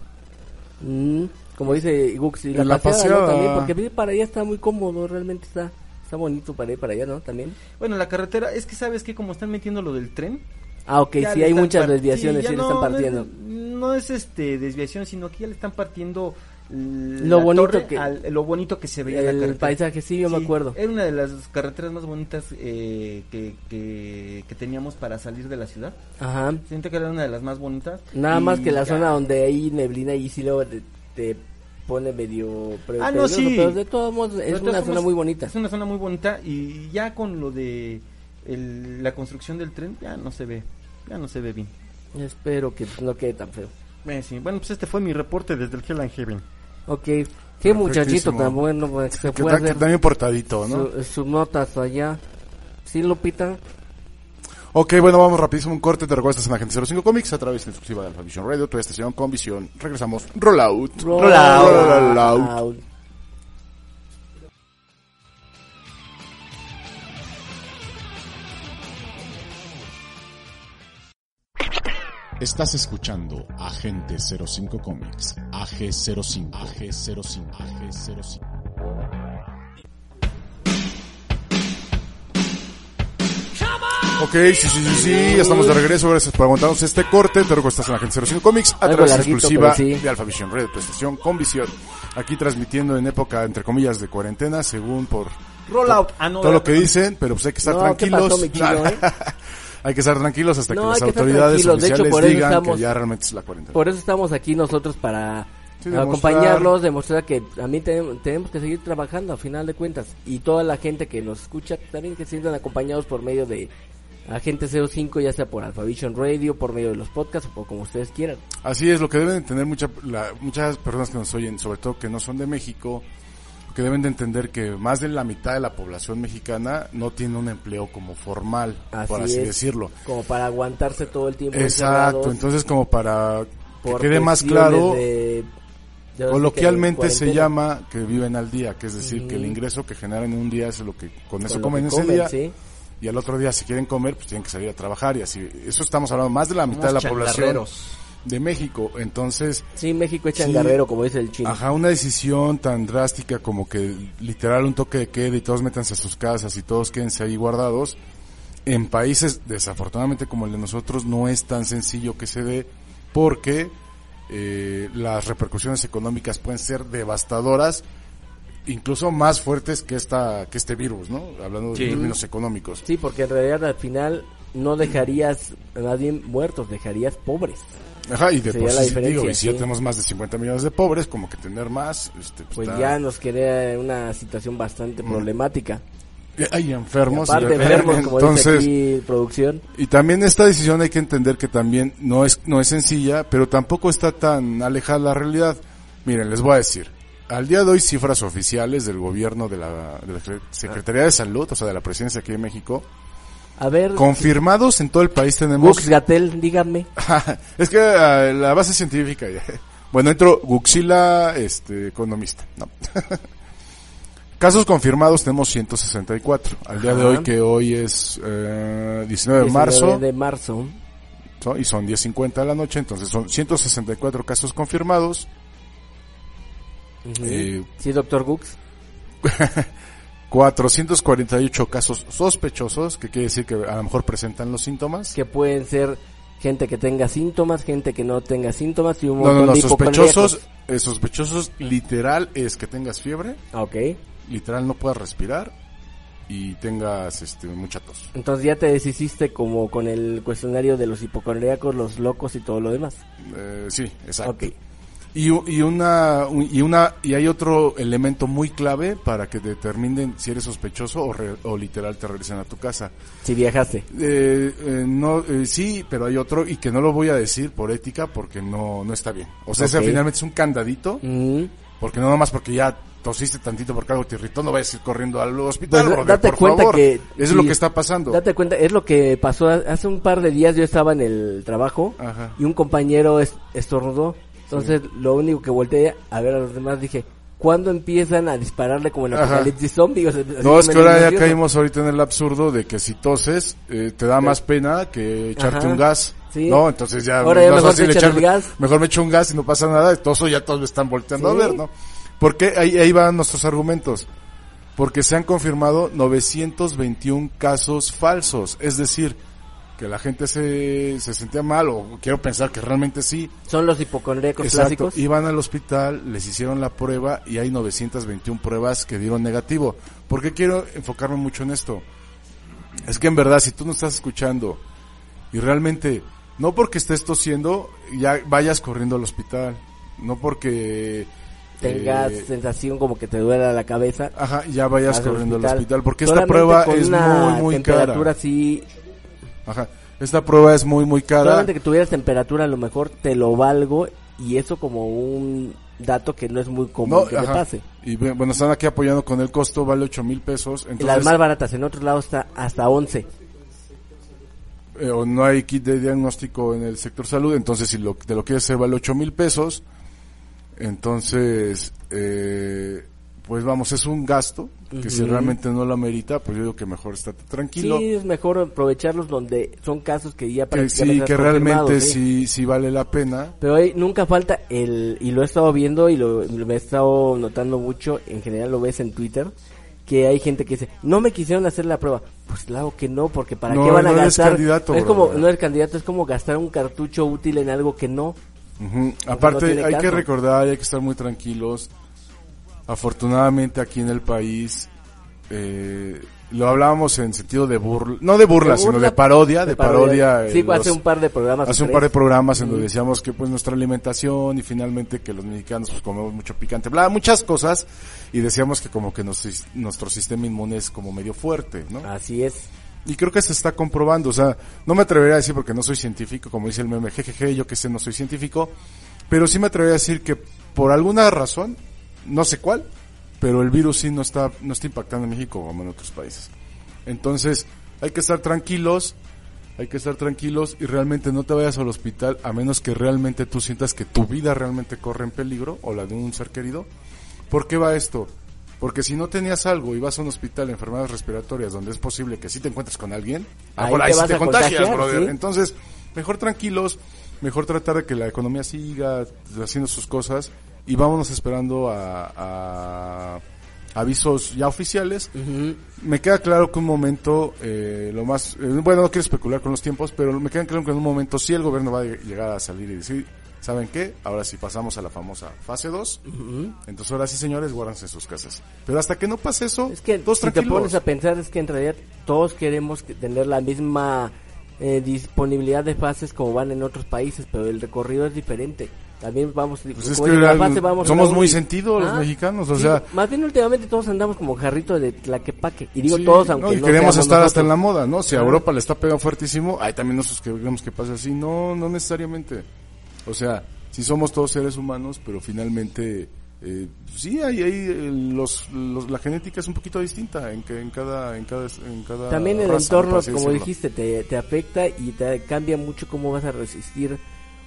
Mm, como dice Gux, y la, la paseada, ¿no? paseada. también, porque para allá está muy cómodo, realmente está está bonito para ir para allá, ¿no? También. Bueno, la carretera, es que sabes que como están metiendo lo del tren, Ah, ok, Ya sí, hay muchas desviaciones, sí, sí, ya le están no, partiendo. No es, no es, este desviación, sino que ya le están partiendo Lo la bonito que- al- lo bonito que se veía la El carretera. paisaje, sí, yo me acuerdo. Era una de las carreteras más bonitas eh, que, que, que teníamos para salir de la ciudad. Ajá. Siento que era una de las más bonitas. Nada Y más que la ya- zona donde hay neblina y sí luego te, te pone medio Ah, no, sí. pero de todos modos es una zona muy bonita. Es una zona muy bonita y ya con lo de el- la construcción del tren ya no se ve, ya no se ve bien. Espero que no quede tan feo. Eh, sí. Bueno, pues este fue mi reporte desde el Hell and Heaven. Ok, qué muchachito Perfectísimo. tan bueno, pues, se Que, que hacer también portadito, ¿no? su- sus notas allá. Sí, Lupita. Ok, bueno, vamos rapidísimo un corte. Te recuerdo, estás en Agente 05 Comics a través de la exclusiva de Alpha Vision Radio, tu estación con visión. Regresamos. Rollout. Rollout. Estás escuchando Agente 05 Comics. AG05. AG05. AG05. Ok, sí, sí, sí, sí, ya estamos de regreso. Gracias por aguantarnos este corte. Te recuerdo, estás en Agente 05 Comics a Algo través de la larguito, exclusiva sí. de Alpha Vision Radio, tu estación con visión. Aquí transmitiendo en época, entre comillas, de cuarentena, según por Rollout. Ah, no, todo lo que dicen, pero pues hay que estar No, ¿qué tranquilos. pasó, mi Kilo, eh? hay que estar tranquilos hasta No, que las autoridades tranquilos. De hecho, oficiales por digan estamos- que ya realmente es la cuarentena. Por eso estamos aquí nosotros para Sí, demostrar- acompañarlos, demostrar que a mí tenemos, tenemos que seguir trabajando a final de cuentas. Y toda la gente que nos escucha también que se sientan acompañados por medio de Agente 05, ya sea por Alphavision Radio, por medio de los podcasts o por como ustedes quieran. Así es, lo que deben de entender mucha, la- muchas personas que nos oyen, sobre todo que no son de México, que deben de entender que más de la mitad de la población mexicana no tiene un empleo como formal, Así por así es. decirlo. Como para aguantarse todo el tiempo. Exacto, entonces como para que quede más claro, de- coloquialmente se llama que viven al día, que es decir, que el ingreso que generan en un día es lo que con eso Con comen que ese comen, día. ¿sí? Y al otro día si quieren comer, pues tienen que salir a trabajar y así. Eso estamos hablando más de la mitad de la población. De México. Entonces, Sí, México es Sí. changarrero, como dice el chino. Ajá, una decisión tan drástica como que literal un toque de queda y todos métanse a sus casas y todos quédense ahí guardados. En países, desafortunadamente como el de nosotros, no es tan sencillo que se dé porque eh, las repercusiones económicas pueden ser devastadoras, incluso más fuertes que esta que este virus, ¿no? Hablando Sí. de términos económicos. Sí, porque en realidad al final no dejarías a nadie muertos, dejarías pobres. Ajá, y de por sí, digo, y si ya tenemos más de 50 millones de pobres, como que tener más, este, Pues está- ya nos crea una situación bastante problemática. Eh, Hay enfermos. Aparte enfermos, como dice entonces, aquí producción. y también esta decisión hay que entender que también no es, no es sencilla, pero tampoco está tan alejada la realidad. Miren, les voy a decir. Al día de hoy, cifras oficiales del gobierno de la, de la Secretaría de Salud, o sea, de la presidencia aquí en México, A ver, confirmados en todo el país tenemos Gux Gatel, dígame. es que ah, la base científica. Bueno, entro Guxila, este, economista. No. Casos confirmados tenemos 164. Al día de Ajá. hoy, que hoy es eh, 19 de 19 marzo, de marzo. ¿no? y son 10.50 de la noche, entonces son 164 casos confirmados. Ujú. Eh, Sí, doctor Gux. 448 casos sospechosos, que quiere decir que a lo mejor presentan los síntomas. Que pueden ser gente que tenga síntomas, gente que no tenga síntomas y un No, montón no, no, de sospechosos, eh, sospechosos literal es que tengas fiebre, Ok. literal no puedas respirar y tengas este mucha tos. Entonces ya te deshiciste como con el cuestionario de los hipocondríacos, los locos y todo lo demás. Eh, sí, exacto. Ok. Y, y una un- y una y hay otro elemento muy clave para que determinen si eres sospechoso o, re- o literal te regresen a tu casa. Si viajaste. Eh, eh, no eh, sí, pero hay otro y que no lo voy a decir por ética porque no no está bien. O sea, ese finalmente es un candadito Mm. porque no nomás porque ya tosiste tantito porque algo te irritó, no vayas a ir corriendo al hospital. Pues, porque, date por cuenta favor, que eso es lo que está pasando. Date cuenta, es lo que pasó hace un par de días. Yo estaba en el trabajo Ajá. y un compañero es- estornudó. Entonces, lo único que volteé a ver a los demás dije, ¿cuándo empiezan a dispararle como en. Apocalipsis Zombie? O sea, No, es que ahora ya caímos ahorita en el absurdo de que si toses, eh, te da más pena que echarte Ajá. un gas. Sí. No, entonces ya, Ahora ya no es mejor el gas. me echo un gas y no pasa nada, todos ya todos me están volteando Sí. a ver, ¿no? Porque ahí, ahí van nuestros argumentos. Porque se han confirmado 921 casos falsos, es decir, que la gente se, se sentía mal, o quiero pensar que realmente sí, Son los hipocondríacos clásicos. Iban al hospital, les hicieron la prueba y hay 921 pruebas que dieron negativo. ¿Por qué quiero enfocarme mucho en esto? Es que en verdad, si tú no estás escuchando y realmente, no porque estés tosiendo, ya vayas corriendo al hospital. No porque... Tengas eh, sensación como que te duela la cabeza. Ajá, ya vayas corriendo al hospital. Porque esta prueba es muy, muy temperatura cara. así, Ajá. Esta prueba es muy, muy cara. solamente que tuvieras temperatura a lo mejor te lo valgo y eso como un dato que no es muy común No, que te pase. Y bueno, están aquí apoyando con el costo, vale 8 mil pesos. Y las Entonces, más baratas en otros lados está hasta 11. eh, o no hay kit de diagnóstico en el sector salud, entonces si lo, te lo quieres hacer vale 8 mil pesos, entonces, eh, pues vamos, es un gasto que si realmente no lo amerita, pues yo digo que mejor estate tranquilo. Sí, es mejor aprovecharlos donde son casos que ya que prácticamente sí, que realmente sí, sí vale la pena. Pero ahí nunca falta el, y lo he estado viendo y lo, lo he estado notando mucho, en general lo ves en Twitter, que hay gente que dice, no me quisieron hacer la prueba. Pues claro que no, porque ¿para No, qué van a eres gastar? candidato, es como, no eres candidato, es como gastar un cartucho útil en algo que no. Aparte, no hay que recordar, hay que estar muy tranquilos. Afortunadamente aquí en el país, eh, lo hablábamos en sentido de burla, no de burla, De sino de parodia, de, parodia. Sí, eh, hace un par de programas. hace un par de programas en donde decíamos que pues nuestra alimentación y finalmente que los mexicanos pues comemos mucho picante, bla, muchas cosas y decíamos que como que nos- nuestro sistema inmune es como medio fuerte, ¿no? Así es. Y creo que se está comprobando, o sea, no me atrevería a decir porque no soy científico, como dice el meme, jejeje, yo que sé, no soy científico, pero sí me atrevería a decir que por alguna razón, no sé cuál, pero el virus sí no está, no está impactando en México como en otros países. Entonces, hay que estar tranquilos, hay que estar tranquilos y realmente no te vayas al hospital a menos que realmente tú sientas que tu vida realmente corre en peligro o la de un ser querido. ¿Por qué va esto? Porque si no tenías algo y vas a un hospital de enfermedades respiratorias donde es posible que sí te encuentres con alguien, Ahí ahora te ahí sí vas te a contagias, contagiar, brother. ¿sí? Entonces, mejor tranquilos, mejor tratar de que la economía siga haciendo sus cosas y vámonos esperando a, a avisos ya oficiales. Me queda claro que un momento, eh, lo más, eh, bueno, no quiero especular con los tiempos, pero me queda claro que en un momento sí el gobierno va a llegar a salir y decir, ¿saben qué? Ahora sí pasamos a la famosa fase 2. Entonces ahora sí, señores, guárdense en sus casas. Pero hasta que no pase eso, Es que todos si te tranquilos. pones a pensar es que en realidad todos queremos que- tener la misma eh, disponibilidad de fases como van en otros países, pero el recorrido es diferente. También vamos, Pues es que la vamos somos muy sentidos los Ah, mexicanos, o sí, sea, más bien últimamente todos andamos como jarrito de tlaquepaque. Y digo Sí, todos, aunque no, y no queremos estar hasta en la moda, ¿no? Si a. Europa le está pegando fuertísimo, hay también nosotros que queremos que pase así. No, no necesariamente. O sea, sí somos todos seres humanos, pero finalmente, eh, sí, hay, hay los, los- la genética es un poquito distinta en, que, en cada, en cada, en cada También el raza, entorno, como decirlo. dijiste, te, te afecta y te cambia mucho cómo vas a resistir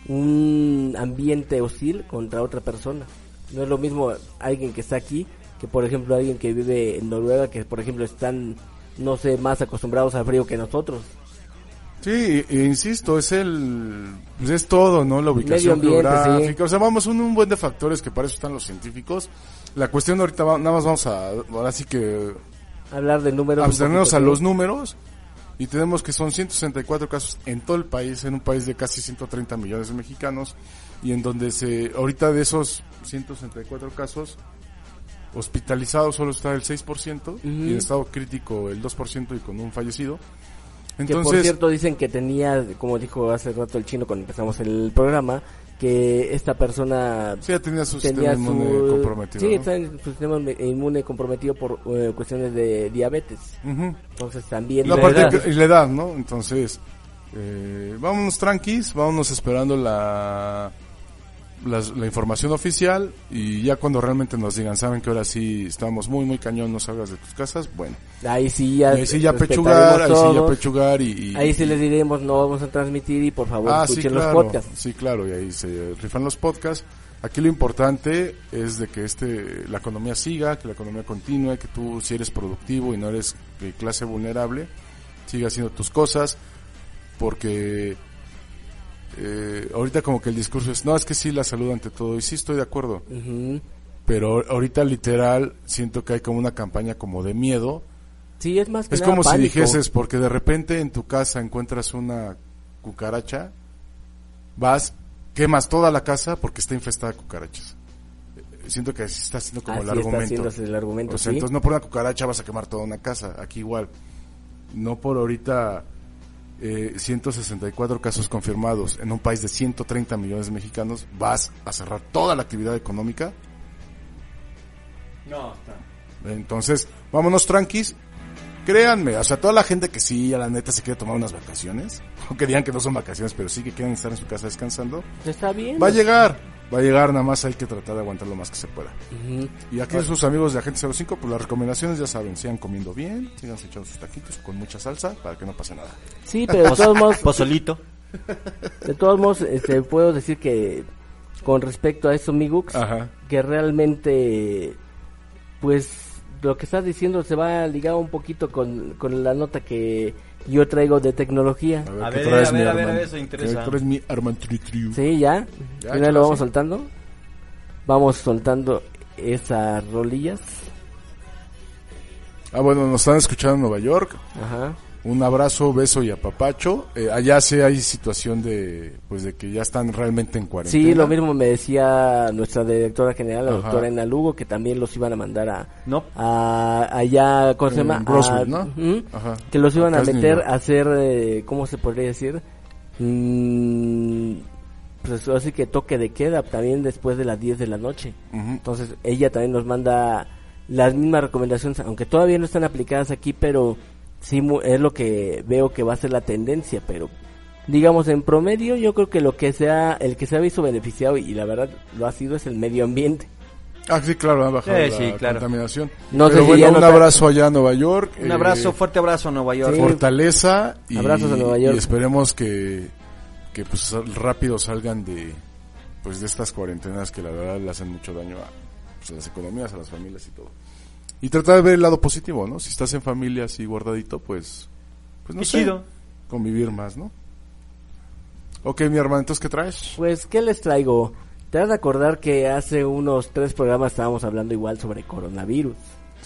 un ambiente hostil contra otra persona. No es lo mismo alguien que está aquí que, por ejemplo, alguien que vive en Noruega, que, por ejemplo, están, no sé, más acostumbrados al frío que nosotros. Sí, e insisto, es el, pues es todo, ¿no? La ubicación ambiente, geográfica, o sea, vamos, un, un buen de factores que para eso están los científicos. La cuestión ahorita, va- nada más vamos a, ahora sí que Hablar de números. abstenernos a los números y tenemos que son 164 casos en todo el país, en un país de casi 130 millones de mexicanos y en donde se ahorita de esos 164 casos hospitalizados solo está el 6% y en estado crítico el 2% y con un fallecido. Que por Entonces, cierto dicen que tenía, como dijo hace rato el chino cuando empezamos el programa, que esta persona sí ya tenía su tenía sistema inmune comprometido. sí ¿no? está en su sistema inmune comprometido por eh, cuestiones de diabetes entonces también La la parte edad. que- y la edad, ¿no? Entonces, eh, vámonos tranquis, vámonos esperando la, las- la información oficial y ya cuando realmente nos digan, saben que ahora sí estamos muy, muy cañón, no salgas de tus casas, bueno. ahí sí ya ahí sí ya pechugar, ahí sí ya pechugar y... y- ahí sí y- les diremos no vamos a transmitir y por favor Ah, sí, escuchen claro, los podcasts sí, claro, y ahí se rifan los podcasts. Aquí lo importante es de que este la economía siga, que la economía continúe, que tú si eres productivo y no eres de clase vulnerable, siga haciendo tus cosas, porque eh, ahorita como que el discurso es, no, es que sí, la salud ante todo, y sí estoy de acuerdo, pero ahorita literal siento que hay como una campaña como de miedo, sí es más que es nada como si dijeses, porque de repente en tu casa encuentras una cucaracha, vas, quemas toda la casa porque está infestada de cucarachas. Eh, Siento que así está siendo como Así el está argumento. haciéndose el argumento O sea, sí entonces no por una cucaracha vas a quemar toda una casa, aquí igual. No por ahorita eh, 164 casos confirmados en un país de 130 millones de mexicanos, vas a cerrar toda la actividad económica. No, Entonces, vámonos tranquis. Créanme, o sea, toda la gente que sí, a la neta, se quiere tomar unas vacaciones, aunque digan que no son vacaciones, pero sí que quieren estar en su casa descansando, está bien va a llegar, va a llegar, nada más hay que tratar de aguantar lo más que se pueda. Y aquí sus amigos de Agente 05, pues las recomendaciones ya saben, sigan comiendo bien, sigan echando sus taquitos con mucha salsa para que no pase nada. sí pero de todos modos Pozolito. de todos modos este, puedo decir que con respecto a eso Migux Ajá. que realmente pues lo que estás diciendo se va ligado un poquito con, con la nota que yo traigo de tecnología. A ver, A ¿qué ver, a mi ver, a ver, a ver, eso interesa. ¿Qué traes mi Armand Tri Triu? Sí, ya. Ya, Una vez échalo lo vamos así. soltando. Vamos soltando esas rolillas. Ah, bueno, nos están escuchando en Nueva York. Ajá. Un abrazo, beso y apapacho. Eh, allá sí hay situación de, pues, de que ya están realmente en cuarentena. Sí, lo mismo me decía nuestra directora general, la Ajá. doctora Ena Lugo, que también los iban a mandar a, No. a allá, ¿cómo se llama? Roswell, A- ¿no? Ajá. que los iban Acá a meter a hacer, eh, ¿cómo se podría decir? Mm, pues así que toque de queda también después de las 10 de la noche. Entonces ella también nos manda las mismas recomendaciones, aunque todavía no están aplicadas aquí, pero sí mu- es lo que veo que va a ser la tendencia, pero digamos en promedio yo creo que lo que sea, el que se ha visto beneficiado y la verdad lo ha sido es el medio ambiente. Ah, sí, claro, ha bajado Sí, la sí, claro. contaminación. No sé Pero si bueno, un abrazo allá a Nueva York. Un eh, abrazo, fuerte abrazo a Nueva York. Sí. fortaleza y, Abrazos a Nueva York. y esperemos que, que pues rápido salgan de pues de estas cuarentenas que la verdad le hacen mucho daño a, pues, a las economías, a las familias y todo. Y tratar de ver el lado positivo, ¿no? Si estás en familia así guardadito, pues pues no Qué sé, chido. convivir más, ¿no? Ok, mi hermano, entonces ¿qué traes? Pues, ¿qué les traigo? Te has de acordar que hace unos tres programas estábamos hablando igual sobre coronavirus.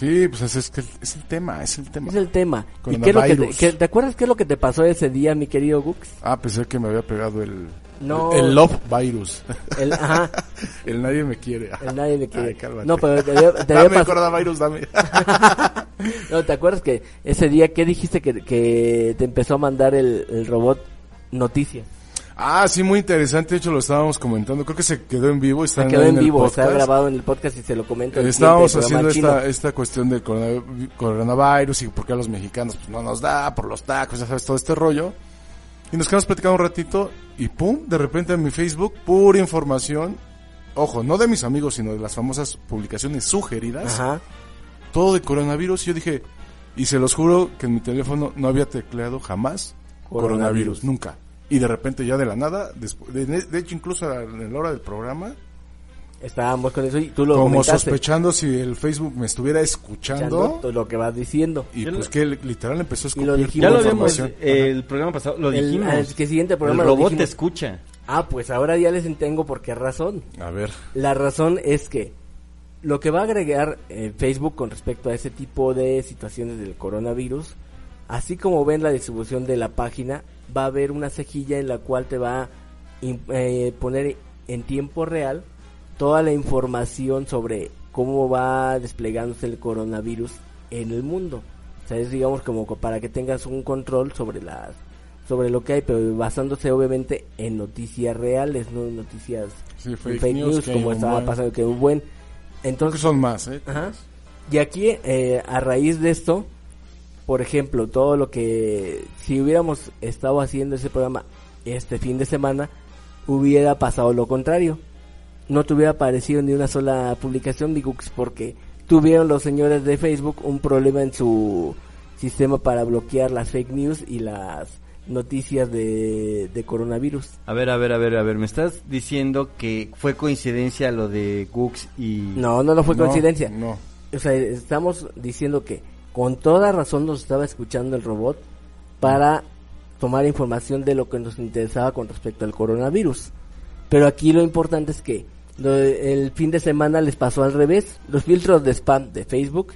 Sí, pues ese es, que el- es el tema, es el tema. Es el tema. ¿Y qué es lo que te, Coronavirus. qué- ¿Te acuerdas qué es lo que te pasó ese día, mi querido Gux? Ah, pensé que me había pegado el No. el, el love virus. El, ajá, el nadie me quiere. el nadie me quiere. Ay, no, pero te, había- te había dame coronavirus, dame. No, ¿te acuerdas que ese día, qué dijiste que, que te empezó a mandar el, el robot noticias? Ah, sí, muy interesante. De hecho, lo estábamos comentando. Creo que se quedó en vivo. Está Se quedó en vivo, está grabado en el podcast y se lo comento. Estábamos haciendo esta, esta cuestión del corona- coronavirus y por qué a los mexicanos pues, no nos da por los tacos, ya sabes, todo este rollo. Y nos quedamos platicando un ratito y pum, de repente en mi Facebook, pura información. Ojo, no de mis amigos, sino de las famosas publicaciones sugeridas. Ajá. Todo de coronavirus. Y yo dije, y se los juro que en mi teléfono no había tecleado jamás coronavirus, Coronavirus. nunca. Y de repente ya de la nada, después, de, de hecho incluso a la, en la hora del programa, Estábamos con eso y tú lo como comentaste. sospechando si el Facebook me estuviera escuchando lo que vas diciendo. Y Yo pues lo- que literal empezó a Y lo escupir dijimos. Ya lo información. eh, el programa pasado, lo El- dijimos. que siguiente programa el lo robot te escucha. Ah, pues ahora ya les tengo por qué razón. A ver, La razón es que lo que va a agregar eh, Facebook con respecto a ese tipo de situaciones del coronavirus, así como ven la distribución de la página, va a haber una cejilla en la cual te va a eh, poner en tiempo real toda la información sobre cómo va desplegándose el coronavirus en el mundo. O sea, es digamos como co- para que tengas un control sobre las sobre lo que hay, pero basándose obviamente en noticias reales, no en noticias sí, fake, fake, news, como estaba buen- pasando que un buen Creo que entonces son más, ¿eh? ajá. y aquí eh, a raíz de esto por ejemplo todo lo que si hubiéramos estado haciendo ese programa este fin de semana hubiera pasado lo contrario. No te hubiera aparecido ni una sola publicación de Gux porque tuvieron los señores de Facebook un problema en su sistema para bloquear las fake news y las noticias de, de coronavirus. A ver, a ver, a ver, a ver, me estás diciendo que fue coincidencia lo de Gux y... no no no fue No, coincidencia. No, o sea, estamos diciendo que con toda razón nos estaba escuchando el robot para tomar información de lo que nos interesaba con respecto al coronavirus. Pero aquí lo importante es que lo el fin de semana les pasó al revés. Los filtros de spam de Facebook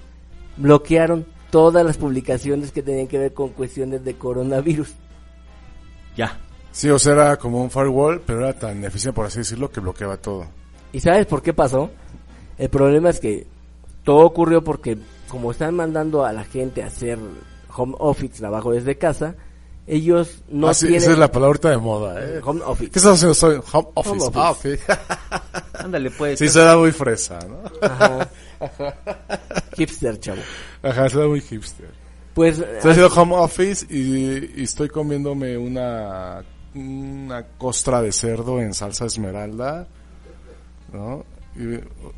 bloquearon todas las publicaciones que tenían que ver con cuestiones de coronavirus. Ya. Sí, o sea, era como un firewall, pero era tan eficiente, por así decirlo, que bloqueaba todo. ¿Y sabes por qué pasó? El problema es que todo ocurrió porque como están mandando a la gente a hacer home office, trabajo desde casa, ellos no Ah, sí, tienen Esa es la palabra de moda, ¿eh? home office. ¿Qué estás haciendo? Soy home office. Home office. Ah, ok. Ándale, pues. sí, será muy fresa, ¿no? Ajá. Hipster, chavo. Ajá, será muy hipster. Pues Estoy haciendo home office y, y estoy comiéndome una, una costra de cerdo en salsa esmeralda, ¿no?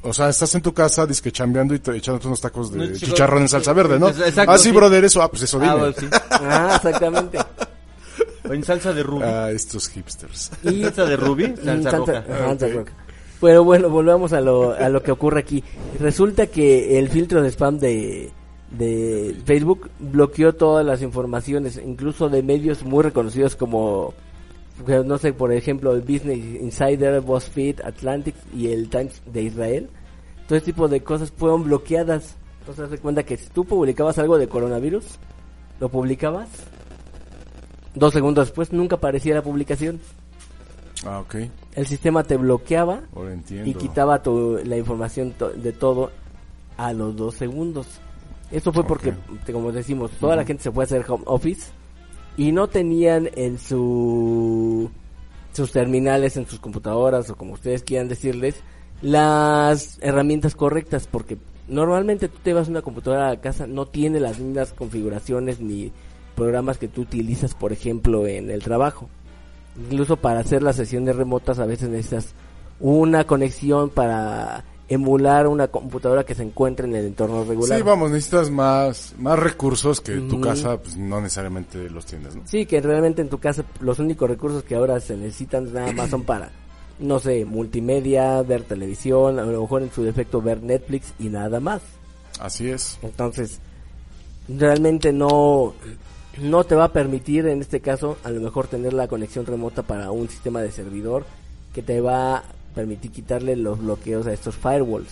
O sea, estás en tu casa disque chambeando y te, echándote unos tacos de No, chico, chicharrón en salsa verde, ¿no? Exacto, ah, sí, sí. brother, eso, ah, pues eso Ah, dime. bueno, sí. ah, exactamente. O en salsa de rubí. Ah, estos hipsters. Y ¿Salsa de rubí? Mm, Salsa salsa- roja. roja. Pero bueno, volvamos a lo, a lo que ocurre aquí. Resulta que el filtro de spam de, de Facebook bloqueó todas las informaciones, incluso de medios muy reconocidos como, no sé, por ejemplo, el Business Insider, BuzzFeed, Atlantic y el Times de Israel. Todo ese tipo de cosas fueron bloqueadas. Entonces, de cuenta que si tú publicabas algo de coronavirus, lo publicabas, dos segundos después nunca aparecía la publicación. Ah, ok. El sistema te bloqueaba Ahora y quitaba tu- la información to- de todo a los dos segundos. Esto fue porque, te- como decimos, toda la gente se fue a hacer home office y no tenían en su sus terminales, en sus computadoras o como ustedes quieran decirles, las herramientas correctas porque normalmente tú te vas a una computadora a casa, no tiene las mismas configuraciones ni programas que tú utilizas, por ejemplo, en el trabajo. Incluso para hacer las sesiones remotas a veces necesitas una conexión para emular una computadora que se encuentre en el entorno regular. Sí, vamos, necesitas más, más recursos que tu casa, pues no necesariamente los tienes, ¿no? Sí, que realmente en tu casa los únicos recursos que ahora se necesitan nada más son para, no sé, multimedia, ver televisión, a lo mejor en su defecto ver Netflix y nada más. Así es. Entonces, realmente no, no te va a permitir en este caso a lo mejor tener la conexión remota para un sistema de servidor que te va a permitir quitarle los bloqueos a estos firewalls.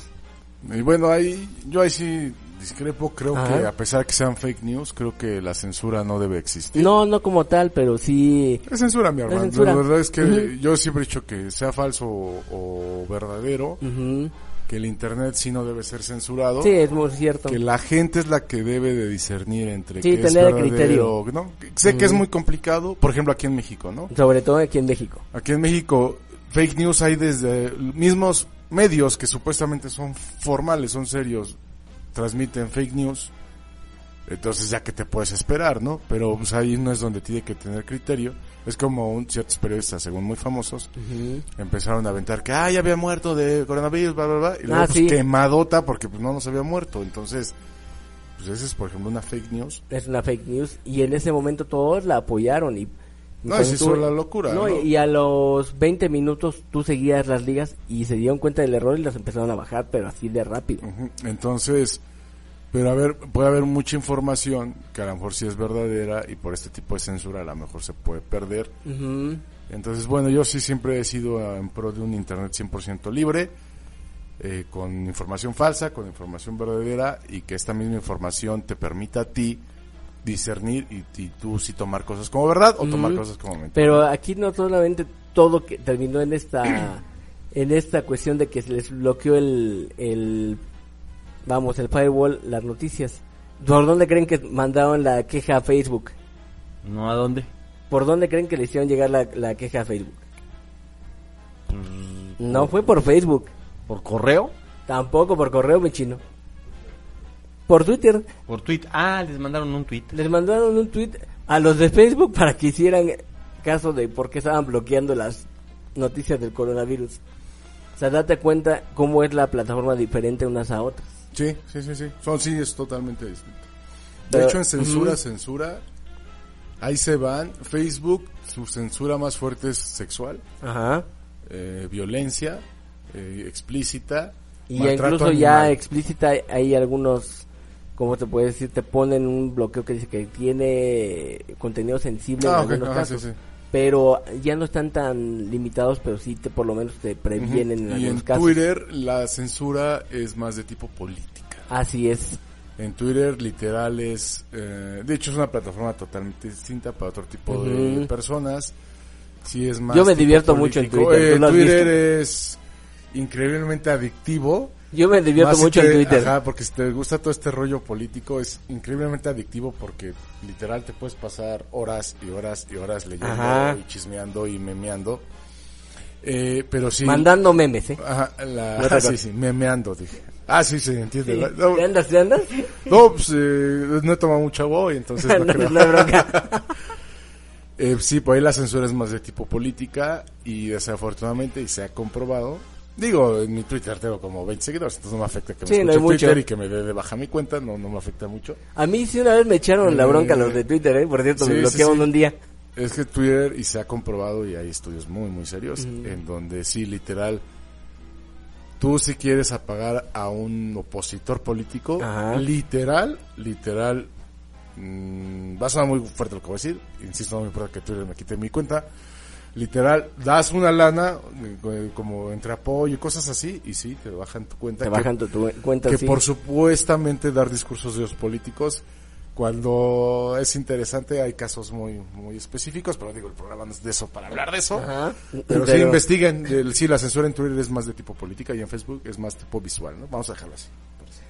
Y bueno, ahí, yo ahí sí discrepo, creo Ajá. que a pesar de que sean fake news, creo que la censura no debe existir. No, no como tal, pero sí... Es censura, mi hermano. censura. La verdad es que yo siempre he dicho que sea falso o, o verdadero, que el internet sí no debe ser censurado. Sí, es muy cierto. que la gente es la que debe de discernir entre Sí, qué es verdadero, criterio. ¿no? Sé que es muy complicado, por ejemplo aquí en México, ¿no? Sobre todo aquí en México. Aquí en México fake news hay desde mismos medios que supuestamente son formales, son serios, transmiten fake news. Entonces ya que te puedes esperar, ¿no? Pero pues ahí no es donde tiene que tener criterio. Es como un, ciertos periodistas, según muy famosos, empezaron a aventar que, ah, ya había muerto de coronavirus, bla, bla, bla. Y luego, Ah, pues, sí. quemadota porque pues no nos había muerto. Entonces, pues esa es, por ejemplo, una fake news. Es una fake news. Y en ese momento todos la apoyaron. Y, No, se hizo la locura, ¿no? Y a los 20 minutos tú seguías las ligas y se dieron cuenta del error y las empezaron a bajar, pero así de rápido. Ujú. Entonces, pero a ver, puede haber mucha información que a lo mejor sí es verdadera y por este tipo de censura a lo mejor se puede perder. Ujú. Entonces, bueno, yo sí siempre he sido en pro de un Internet 100% libre, eh, con información falsa, con información verdadera y que esta misma información te permita a ti discernir y, y tú sí tomar cosas como verdad o tomar cosas como mentira. Pero aquí no solamente todo que terminó en esta en esta cuestión de que se les bloqueó el, el vamos el firewall las noticias. ¿Por dónde creen que mandaron la queja a Facebook? ¿No a dónde? ¿Por dónde creen que le hicieron llegar la, la queja a Facebook? Pues, No fue por Facebook, ¿Por correo? tampoco por correo, mi chino. Por Twitter. ¿Por tweet? Ah, les mandaron un tweet. Les mandaron un tweet a los de Facebook para que hicieran caso de por qué estaban bloqueando las noticias del coronavirus. O sea, date cuenta cómo es la plataforma diferente unas a otras. Sí, sí, sí, sí. Son, sí, es totalmente distinto. De Pero- hecho, en censura, censura, ahí se van. Facebook, su censura más fuerte es sexual, Ajá. eh, violencia, eh, explícita. Y maltrato incluso ya explícita hay algunos, ¿cómo te puede decir? Te ponen un bloqueo que dice que tiene contenido sensible Ah, en algunos ajá, casos. sí, sí. Pero ya no están tan limitados, pero sí te, por lo menos te previenen en y en algunos casos. Twitter la censura es más de tipo política. Así es. En Twitter literal es, eh, de hecho es una plataforma totalmente distinta para otro tipo de personas. Sí es más Yo me divierto mucho en. Twitter, ¿tú Eh, Twitter es increíblemente adictivo. Yo me divierto si mucho te- en Twitter. Ajá, porque si te gusta todo este rollo político es increíblemente adictivo porque literal te puedes pasar horas y horas y horas leyendo Ajá. y chismeando y memeando. Eh, pero sí. Mandando memes, ¿eh? Ajá, la, No ah, sí, sí, memeando, dije. Ah, sí, se entiende. Sí. No, ¿Te andas, te andas? no, pues eh, no he tomado mucha agua hoy, entonces no No, creo. no hay bronca. Eh, sí, por ahí la censura es más de tipo política y desafortunadamente, y se ha comprobado, digo, en mi Twitter tengo como 20 seguidores, entonces no me afecta que me Sí, no escuche mucho. Twitter y que me dé de baja mi cuenta, no, no me afecta mucho. A mí sí una vez me echaron la bronca los de Twitter, ¿eh? Por cierto, Sí, me bloquearon sí. un día. Es que Twitter, y se ha comprobado, y hay estudios muy, muy serios, en donde sí, literal, tú si quieres apagar a un opositor político, Ajá. literal, literal, mm, va a sonar muy fuerte lo que voy a decir, insisto, no me importa que Twitter me quite mi cuenta, literal, das una lana, eh, como entre apoyo y cosas así, y sí, te bajan tu cuenta. Te que- bajan tu, tu cuenta, que sí. por supuestamente dar discursos de los políticos cuando es interesante hay casos muy muy específicos pero digo el programa no es de eso para hablar de eso Ajá. pero, sí Pero- investiguen el, sí la censura en Twitter es más de tipo política y en Facebook es más tipo visual no vamos a dejarlo así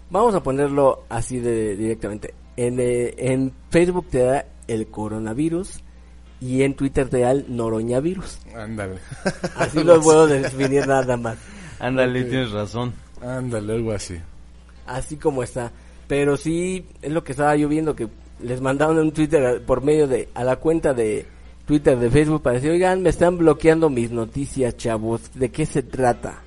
Vamos a ponerlo así de directamente. En, eh, en Facebook te da el coronavirus y en Twitter te da el noroñavirus. ándale Así lo puedo definir nada más. Ándale, tienes razón. ándale algo así Así como está. Pero sí, es lo que estaba yo viendo que les mandaron un Twitter por medio de, a la cuenta de Twitter de Facebook para decir, oigan, me están bloqueando mis noticias, chavos, ¿de qué se trata?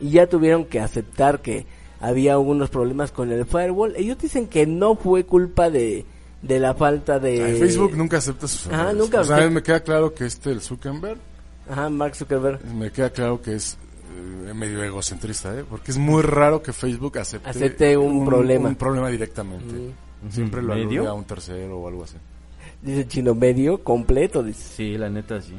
Y ya tuvieron que aceptar que había algunos problemas con el firewall. Ellos dicen que no fue culpa de, de la falta de... Ay, Facebook nunca acepta sus Ajá, errores. nunca o sea, acepta. me queda claro que este el Zuckerberg Ajá, Mark Zuckerberg. me queda claro que es eh, medio egocentrista ¿eh? porque es muy raro que Facebook acepte, Acepte un problema. un problema directamente siempre lo ¿Medio? alude a un tercero o algo así Dice chino medio, completo, dice. Sí, la neta, sí.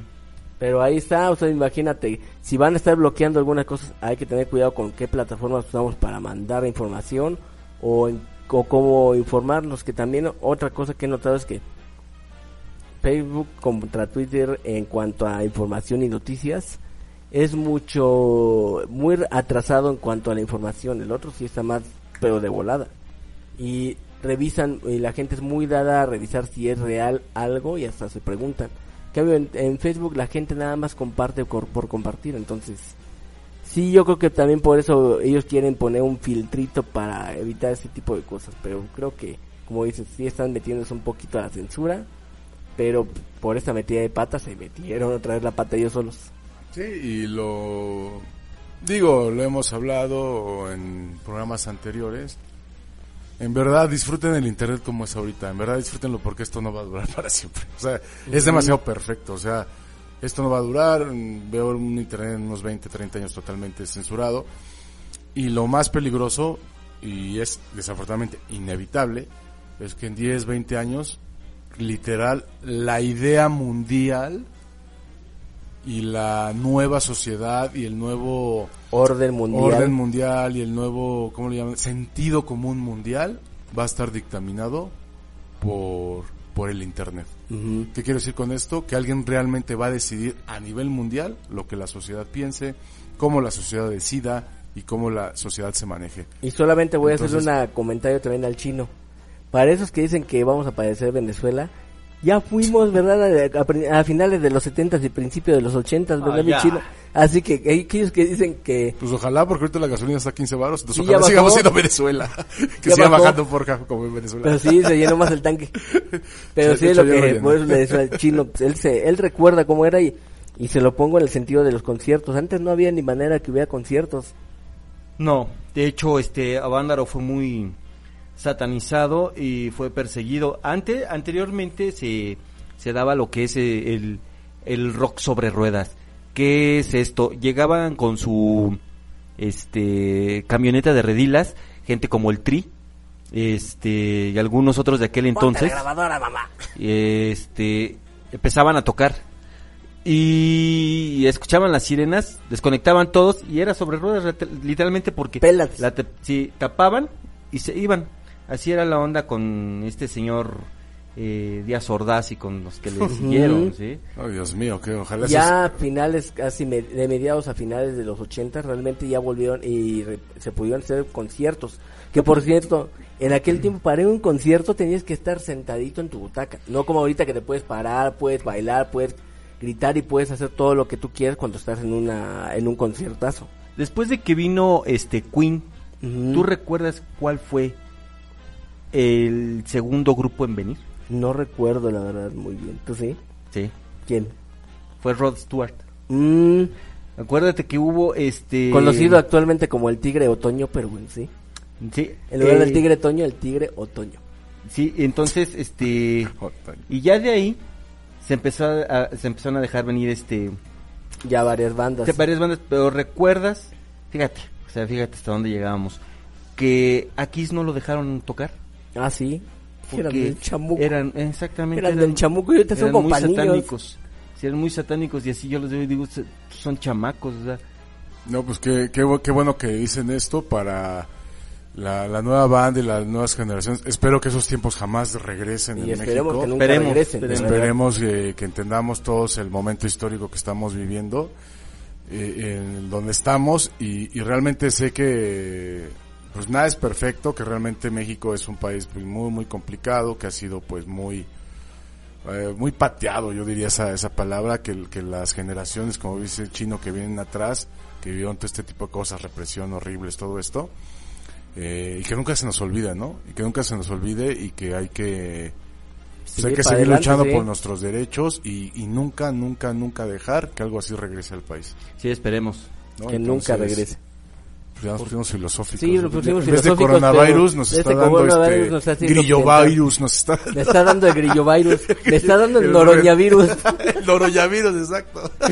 Pero ahí está, o sea, imagínate, si van a estar bloqueando algunas cosas, hay que tener cuidado con qué plataformas usamos para mandar información o, en- o cómo informarnos, que también otra cosa que he notado es que Facebook contra Twitter en cuanto a información y noticias es mucho, muy atrasado en cuanto a la información. El otro sí está más, pero de volada. Y revisan, y la gente es muy dada a revisar si es real algo y hasta se preguntan. En cambio, en, en Facebook la gente nada más comparte por, por compartir, entonces Sí, yo creo que también por eso ellos quieren poner un filtrito para evitar ese tipo de cosas. Pero creo que, como dices, sí están metiéndose un poquito a la censura. Pero por esta metida de patas se metieron otra vez la pata ellos solos. Sí, y lo digo, lo hemos hablado en programas anteriores. En verdad disfruten el internet como es ahorita, en verdad disfrútenlo porque esto no va a durar para siempre. O sea, es demasiado perfecto, o sea, esto no va a durar, veo un internet en unos 20, 30 años totalmente censurado. Y lo más peligroso, y es desafortunadamente inevitable, es que en 10, 20 años, literal, la idea mundial y la nueva sociedad y el nuevo Orden mundial. orden mundial y el nuevo, ¿cómo le llaman? Sentido común mundial va a estar dictaminado por, por el Internet. Ujú. ¿Qué quiero decir con esto? Que alguien realmente va a decidir a nivel mundial lo que la sociedad piense, cómo la sociedad decida y cómo la sociedad se maneje. Y solamente voy a Entonces- un comentario también al chino. Para esos que dicen que vamos a padecer Venezuela, ya fuimos, ¿verdad? A, a a finales de los 70 y principios de los 80, ¿verdad, Ah, mi chino? Así que hay aquellos que dicen que Pues ojalá, porque ahorita la gasolina está a 15 baros, entonces Sí, ojalá sigamos siendo Venezuela. que siga bajó. bajando por como en Venezuela. Pero sí, se llenó más el tanque. Pero Sí, es lo que por eso le decía al chino. pues, Él, se, él recuerda cómo era y, y se lo pongo en el sentido de los conciertos. Antes no había ni manera que hubiera conciertos. No, de hecho, este Avándaro fue muy satanizado y fue perseguido. Ante, anteriormente se, se daba lo que es eh, el, el rock sobre ruedas. ¿Qué es esto? Llegaban con su este camioneta de redilas, gente como el Tri, este y algunos otros de aquel entonces. grabadora, mamá. este empezaban a tocar y escuchaban las sirenas, desconectaban todos y era sobre ruedas literalmente porque Pelas. la sí, tapaban y se iban. Así era la onda con este señor eh, Díaz Ordaz y con los que le siguieron, ¿sí? Oh, Dios mío, que ojalá Ya a finales, casi me- de mediados a finales de los 80, realmente ya volvieron y re- se pudieron hacer conciertos. Que por cierto, en aquel tiempo para ir a un concierto tenías que estar sentadito en tu butaca. No como ahorita que te puedes parar, puedes bailar, puedes gritar y puedes hacer todo lo que tú quieras cuando estás en una en un conciertazo. Después de que vino este Queen. ¿tú recuerdas cuál fue el segundo grupo en venir? No recuerdo la verdad muy bien. ¿Tú sí? Sí, ¿Quién? fue Rod Stewart. Mm, Acuérdate que hubo este conocido actualmente como el Tigre Otoño, pero bueno, sí. Sí, En lugar eh, del Tigre Toño, el Tigre Otoño. Sí, entonces, este, Oh, y ya de ahí se empezó a, se empezaron a dejar venir este Ya varias bandas. varias bandas, pero recuerdas, fíjate, o sea, fíjate hasta dónde llegábamos, que a Kiss no lo dejaron tocar. Ah, sí. Eran Porque del chamuco. Eran, exactamente. Eran del chamuco y ahorita son eran como muy satánicos. Sí, eran muy satánicos y así yo los veo y digo, "Se- son chamacos, No, pues qué, qué, qué bueno que dicen esto para la, la nueva banda y las nuevas generaciones. Espero que esos tiempos jamás regresen Y en esperemos México. que nunca Esperemos, regresen. esperemos. que, que entendamos todos el momento histórico que estamos viviendo, eh, en donde estamos y, y realmente sé que pues nada es perfecto, que realmente México es un país pues, muy muy complicado, que ha sido pues muy eh, muy pateado, yo diría esa, esa palabra, que, que las generaciones, como dice el chino, que vienen atrás, que vivieron todo este tipo de cosas, represión horribles, todo esto, eh, y que nunca se nos olvida, ¿no? Y que nunca se nos olvide y que hay que, pues Seguir hay que seguir adelante, luchando sí. por nuestros derechos y, y nunca, nunca, nunca dejar que algo así regrese al país. sí, esperemos. ¿no? Que nunca regrese. Ya nos pusimos filosóficos. Sí, nos pusimos en vez de filosóficos, coronavirus nos este está dando este nos está haciendo grillovirus, nos está Me está dando el grillovirus. Me está dando el noroñavirus. el noroñavirus, exacto.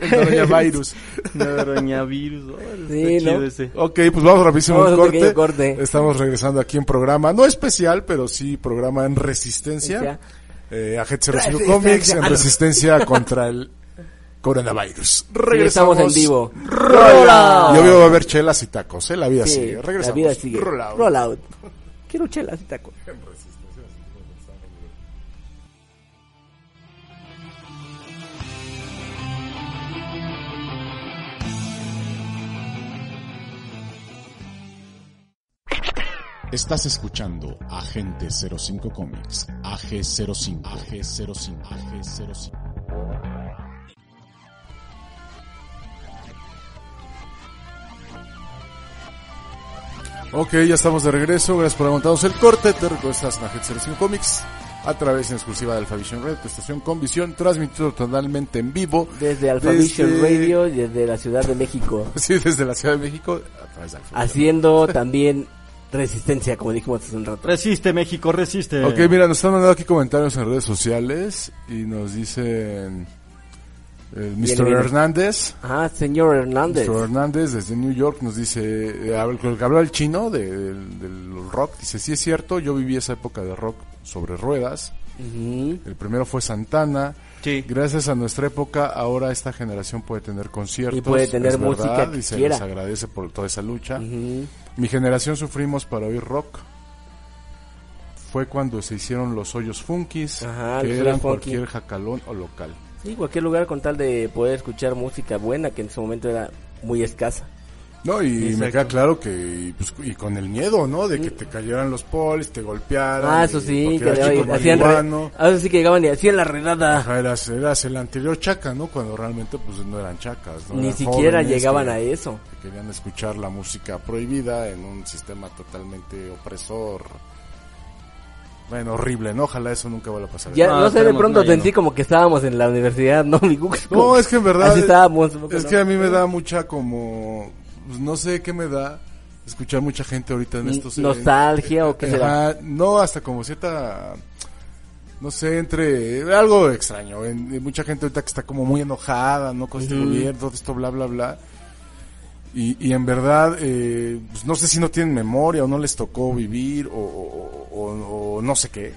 el noroñavirus. Noroñavirus, Sí, ¿no? ese. Ok, pues vamos rapidísimo Vamos a un a un pequeño corte. corte. Estamos regresando aquí en programa, no especial, pero sí programa en resistencia. Eh, Agente 05 Resistencia. Comics en resistencia contra el coronavirus. Regresamos en vivo. Rollout. Yo veo a ver chelas y tacos, ¿eh? La vida sigue. Regresamos. La vida sigue. Rollout. Rollout. Quiero chelas y tacos. Estás escuchando Agente 05 Comics, AG05, AG05, AG05. Ok, ya estamos de regreso. Gracias por aguantarnos el corte. Te recuerdo estás en Agente 05 Comics a través en exclusiva de Alphavision Red, tu estación con visión, transmitido totalmente en vivo. Desde Alpha Vision Desde- Radio y desde la Ciudad de México. Sí, desde la Ciudad de México a través de Alphavision. Haciendo también resistencia, como dijimos hace un rato. Resiste, México, resiste. Ok, mira, nos están mandando aquí comentarios en redes sociales y nos dicen eh, Mr. Hernández. Ah, señor Hernández. Mr. Hernández desde New York nos dice, eh, el que habló el chino de- del, del rock, dice, sí es cierto, yo viví esa época de rock sobre ruedas. El primero fue Santana. Sí. Gracias a nuestra época, ahora esta generación puede tener conciertos. Y puede tener es música verdad, que y se quiera. les agradece por toda esa lucha. Mi generación sufrimos para oír rock. Fue cuando se hicieron los hoyos funkis, Ajá, que eran funky. cualquier jacalón o local. Sí, cualquier lugar con tal de poder escuchar música buena, que en su momento era muy escasa. No, y me Exacto. queda claro que, pues, y con el miedo, ¿no? De que te cayeran los polis, te golpearan. Ah, eso sí, que le- hacían re- ah, eso sí que llegaban y hacían la redada. Ajá, eras, eras el anterior chaca, ¿no? Cuando realmente, pues, no eran chacas. ¿no? Ni Eran siquiera llegaban que- a eso. que querían escuchar la música prohibida en un sistema totalmente opresor. Bueno, horrible, ¿no? Ojalá eso nunca vuelva a pasar. Ya, No, no, sé, de pronto no, sentí no. como que estábamos en la universidad, ¿no? Mi Google. No, es que en verdad. Así estábamos. Es ¿no? que a mí me da mucha como. pues, no sé qué me da escuchar mucha gente ahorita en estos. Nostalgia o qué. Ajá, no, hasta como cierta. No sé, entre. Algo extraño. en- en mucha gente ahorita que está como muy enojada, ¿no? Con este gobierno, todo esto, bla, bla, bla. Y, y en verdad, eh, pues, no sé si no tienen memoria o no les tocó vivir o, o- o- o no sé qué.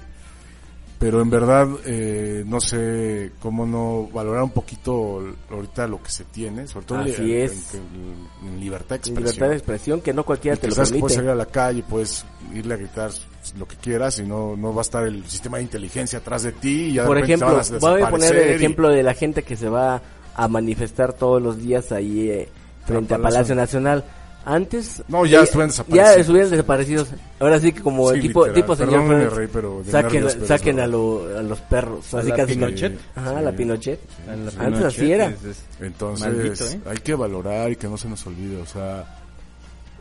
Pero en verdad, eh, no sé cómo no valorar un poquito ahorita lo que se tiene, sobre todo en, en- en libertad de expresión. libertad de expresión que no cualquiera Y te lo que puedes permite. salir a la calle, puedes irle a gritar lo que quieras y no, no va a estar el sistema de inteligencia atrás de ti y ya Por ejemplo, voy a poner el y- ejemplo de la gente que se va a manifestar todos los días ahí eh, frente A a Palacio. Nacional. Antes No, ya eh, estuvieron Ya desaparecidos. estuvieron desaparecidos. Ahora sí que como Sí, el tipo, literal. tipo señor Perdónenme, Burns, Rey, pero saquen, nervios, saquen a, verdad. lo- a los perros. A Así la casi Pinochet. Ajá, Sí. la Pinochet. A Antes Pinochet así era. es- es- Entonces, Maldito, ¿eh? hay que valorar y que no se nos olvide, o sea,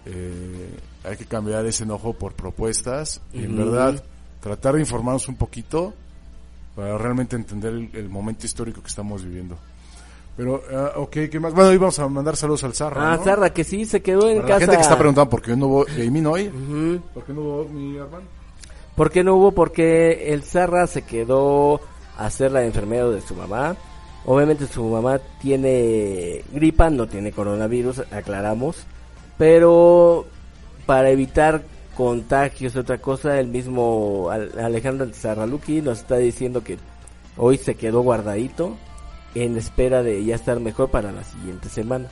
eh, hay que cambiar ese enojo por propuestas y en Ujú. verdad tratar de informarnos un poquito para realmente entender el, el momento histórico que estamos viviendo. Pero, ah, ok, ¿qué más? Bueno, íbamos a mandar saludos al Zarra, Ah, ¿no? Zarra, que sí, se quedó en Para casa. la gente que está preguntando por qué no hubo Gaming hoy, Ujú. ¿por qué no hubo mi hermano? ¿Por qué no hubo? Porque el Zarra se quedó a hacer la enfermera de su mamá. Obviamente su mamá tiene gripa, no tiene coronavirus, aclaramos. Pero para evitar contagios y otra cosa, el mismo Al- Alejandro Zarraluki nos está diciendo que hoy se quedó guardadito en espera de ya estar mejor para la siguiente semana.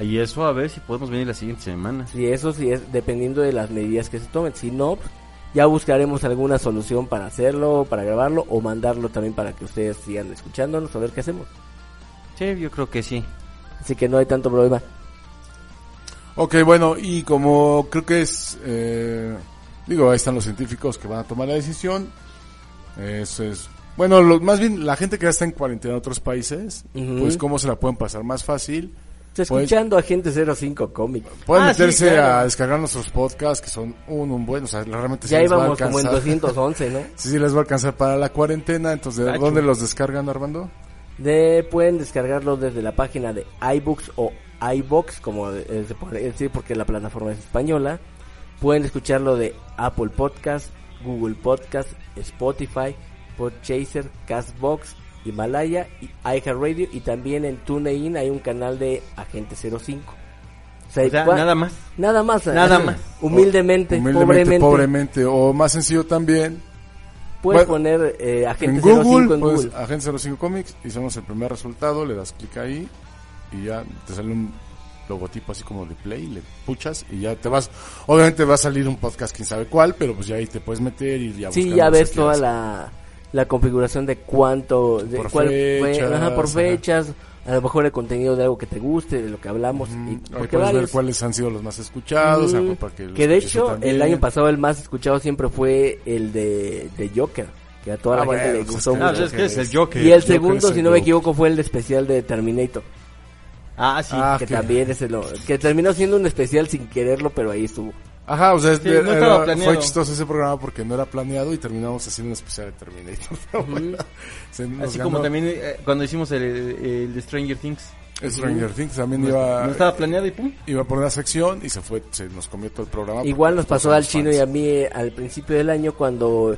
Y eso a ver si podemos venir la siguiente semana. Y eso sí es dependiendo de las medidas que se tomen. Si no, pues, ya buscaremos alguna solución para hacerlo, para grabarlo o mandarlo también para que ustedes sigan escuchándonos a ver qué hacemos. Sí, yo creo que sí. Así que no hay tanto problema. Ok, bueno, y como creo que es, eh, digo, ahí están los científicos que van a tomar la decisión. Eso es, bueno, lo- más bien la gente que ya está en cuarentena en otros países, pues cómo se la pueden pasar más fácil. Está escuchando a Gente 05 Comic. Pueden Ah, sí, meterse claro. a descargar nuestros podcasts que son un, un buen, o sea, realmente Ya les va a íbamos como en alcanzar. 211, ¿no? Sí, sí les va a alcanzar para la cuarentena, entonces, ¿de dónde los descargan, Armando? De, pueden descargarlo desde la página de iBooks o iBox, como eh, se puede decir porque la plataforma es española. Pueden escucharlo de Apple Podcast, Google Podcast, Spotify, Podchaser, Castbox, Himalaya y iHeartRadio y también en TuneIn hay un canal de Agente 05. O sea, O sea, cua- nada más. Nada más. Nada más. Humildemente, Humildemente, pobremente. pobremente, o más sencillo también, Puedes Bueno, poner eh, Agente en Google, 05 en Google. Agente 05 Comics, hicimos el primer resultado, le das clic ahí y ya te sale un logotipo así como de play, le puchas y ya te vas, obviamente va a salir un podcast quién sabe cuál, pero pues ya ahí te puedes meter y ya Sí, ya ves toda la, la configuración de cuánto, de Por cuál fue, fechas, ajá, por ajá. fechas, a lo mejor el contenido de algo que te guste, de lo que hablamos. y, Ahí porque puedes ver varios- cuáles han sido los más escuchados. Mm, para que, de hecho, también. el año pasado el más escuchado siempre fue el de, de Joker, que a toda Ah, la bueno, gente le pues gustó Ah, mucho. es que es el Joker. y el Joker segundo, el si no me equivoco, fue el especial de Terminator, Ah, sí. Ah, que que- también es el, que terminó siendo un especial sin quererlo, pero ahí estuvo. Ajá, o sea, Sí, era- no planeado. fue chistoso ese programa porque no era planeado y terminamos haciendo un especial de Terminator. Se nos Así ganó. como también eh, cuando hicimos el, el de Stranger Things. Stranger Things también No, iba, no estaba planeado y pum. iba por una sección y se fue, se nos comió todo el programa. Igual nos pasó al chino fans. y a mí eh, al principio del año cuando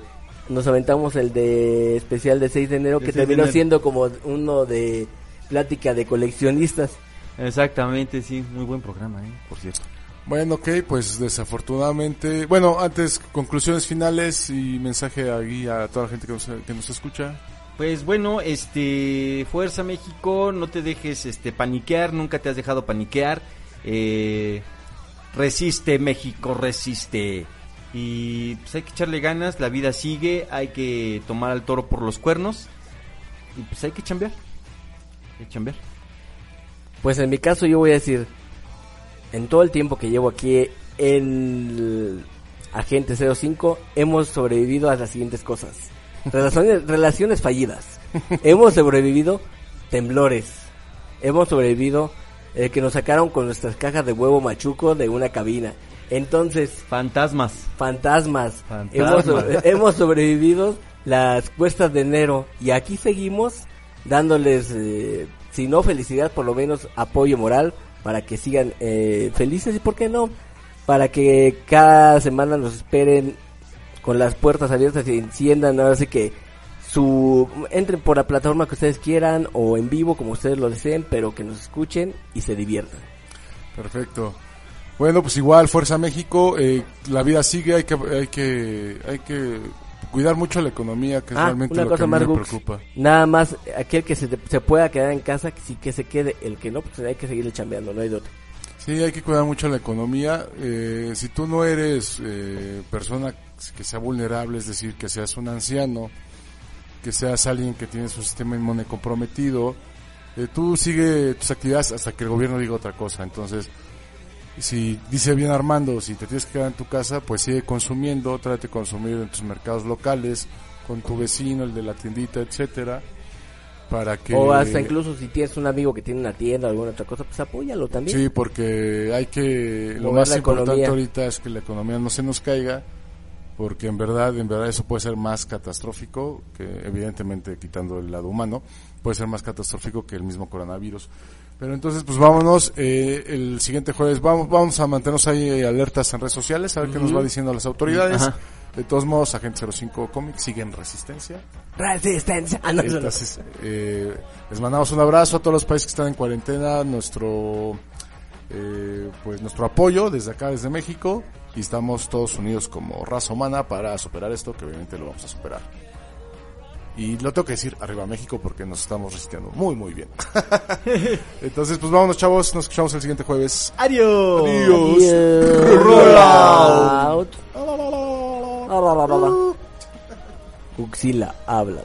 nos aventamos el de especial de 6 de enero, De que 6 de terminó enero. siendo como uno de plática de coleccionistas. Exactamente, sí. Muy buen programa, ¿eh? Por cierto. Bueno, ok, pues desafortunadamente. Bueno, antes, conclusiones finales y mensaje aquí a toda la gente que nos, que nos escucha. Pues bueno, este, Fuerza México, no te dejes este paniquear, nunca te has dejado paniquear. Eh, resiste México, resiste. Y pues hay que echarle ganas, la vida sigue, hay que tomar al toro por los cuernos. Y pues hay que chambear. Hay que chambear. Pues en mi caso yo voy a decir, en todo el tiempo que llevo aquí en Agente 05, hemos sobrevivido a las siguientes cosas. Relaciones, relaciones fallidas. hemos sobrevivido temblores. Hemos sobrevivido eh, que nos sacaron con nuestras cajas de huevo machuco de una cabina. Entonces, Fantasmas. fantasmas. Fantasmas. Hemos, hemos sobrevivido las cuestas de enero y aquí seguimos dándoles, eh, si no felicidad, por lo menos apoyo moral para que sigan eh, felices y, ¿por qué no? Para que cada semana nos esperen con las puertas abiertas y enciendan, ahora sí que su entren por la plataforma que ustedes quieran o en vivo como ustedes lo deseen, pero que nos escuchen y se diviertan. Perfecto. Bueno, pues igual, Fuerza México, eh, la vida sigue, hay que, hay que, hay que cuidar mucho la economía, que es Ah, realmente una lo cosa que más, me Gux. preocupa. Nada más, aquel que se, se pueda quedar en casa, que sí que se quede. El que no, pues hay que seguirle chambeando, no hay de otro. Sí, hay que cuidar mucho la economía. Eh, si tú no eres eh, persona que sea vulnerable, es decir, que seas un anciano, que seas alguien que tiene su sistema inmune comprometido, eh, tú sigue tus actividades hasta que el gobierno diga otra cosa. Entonces, si dice bien Armando, si te tienes que quedar en tu casa, pues sigue consumiendo, trate de consumir en tus mercados locales, con tu vecino, el de la tiendita, etcétera, para que O hasta incluso si tienes un amigo que tiene una tienda o alguna otra cosa, pues apóyalo también. Sí, porque hay que lo más importante economía. ahorita es que la economía no se nos caiga, porque en verdad, en verdad eso puede ser más catastrófico que evidentemente quitando el lado humano, puede ser más catastrófico que el mismo coronavirus. Pero entonces, pues vámonos. eh, el siguiente jueves vamos, vamos a mantenernos ahí eh, alertas en redes sociales, a ver qué nos va diciendo las autoridades. Ajá. De todos modos, Agente 05 Comics sigue en resistencia. Resistencia. Ah. Entonces, eh, les mandamos un abrazo a todos los países que están en cuarentena, nuestro eh, pues nuestro apoyo desde acá, desde México, y estamos todos unidos como raza humana para superar esto, que obviamente lo vamos a superar. Y lo tengo que decir, arriba México, porque nos estamos resistiendo muy, muy bien. Entonces, pues vámonos, chavos, nos escuchamos el siguiente jueves. ¡Adiós! Adiós. Adiós. Roll out. La, la, la, la. Uxila, habla.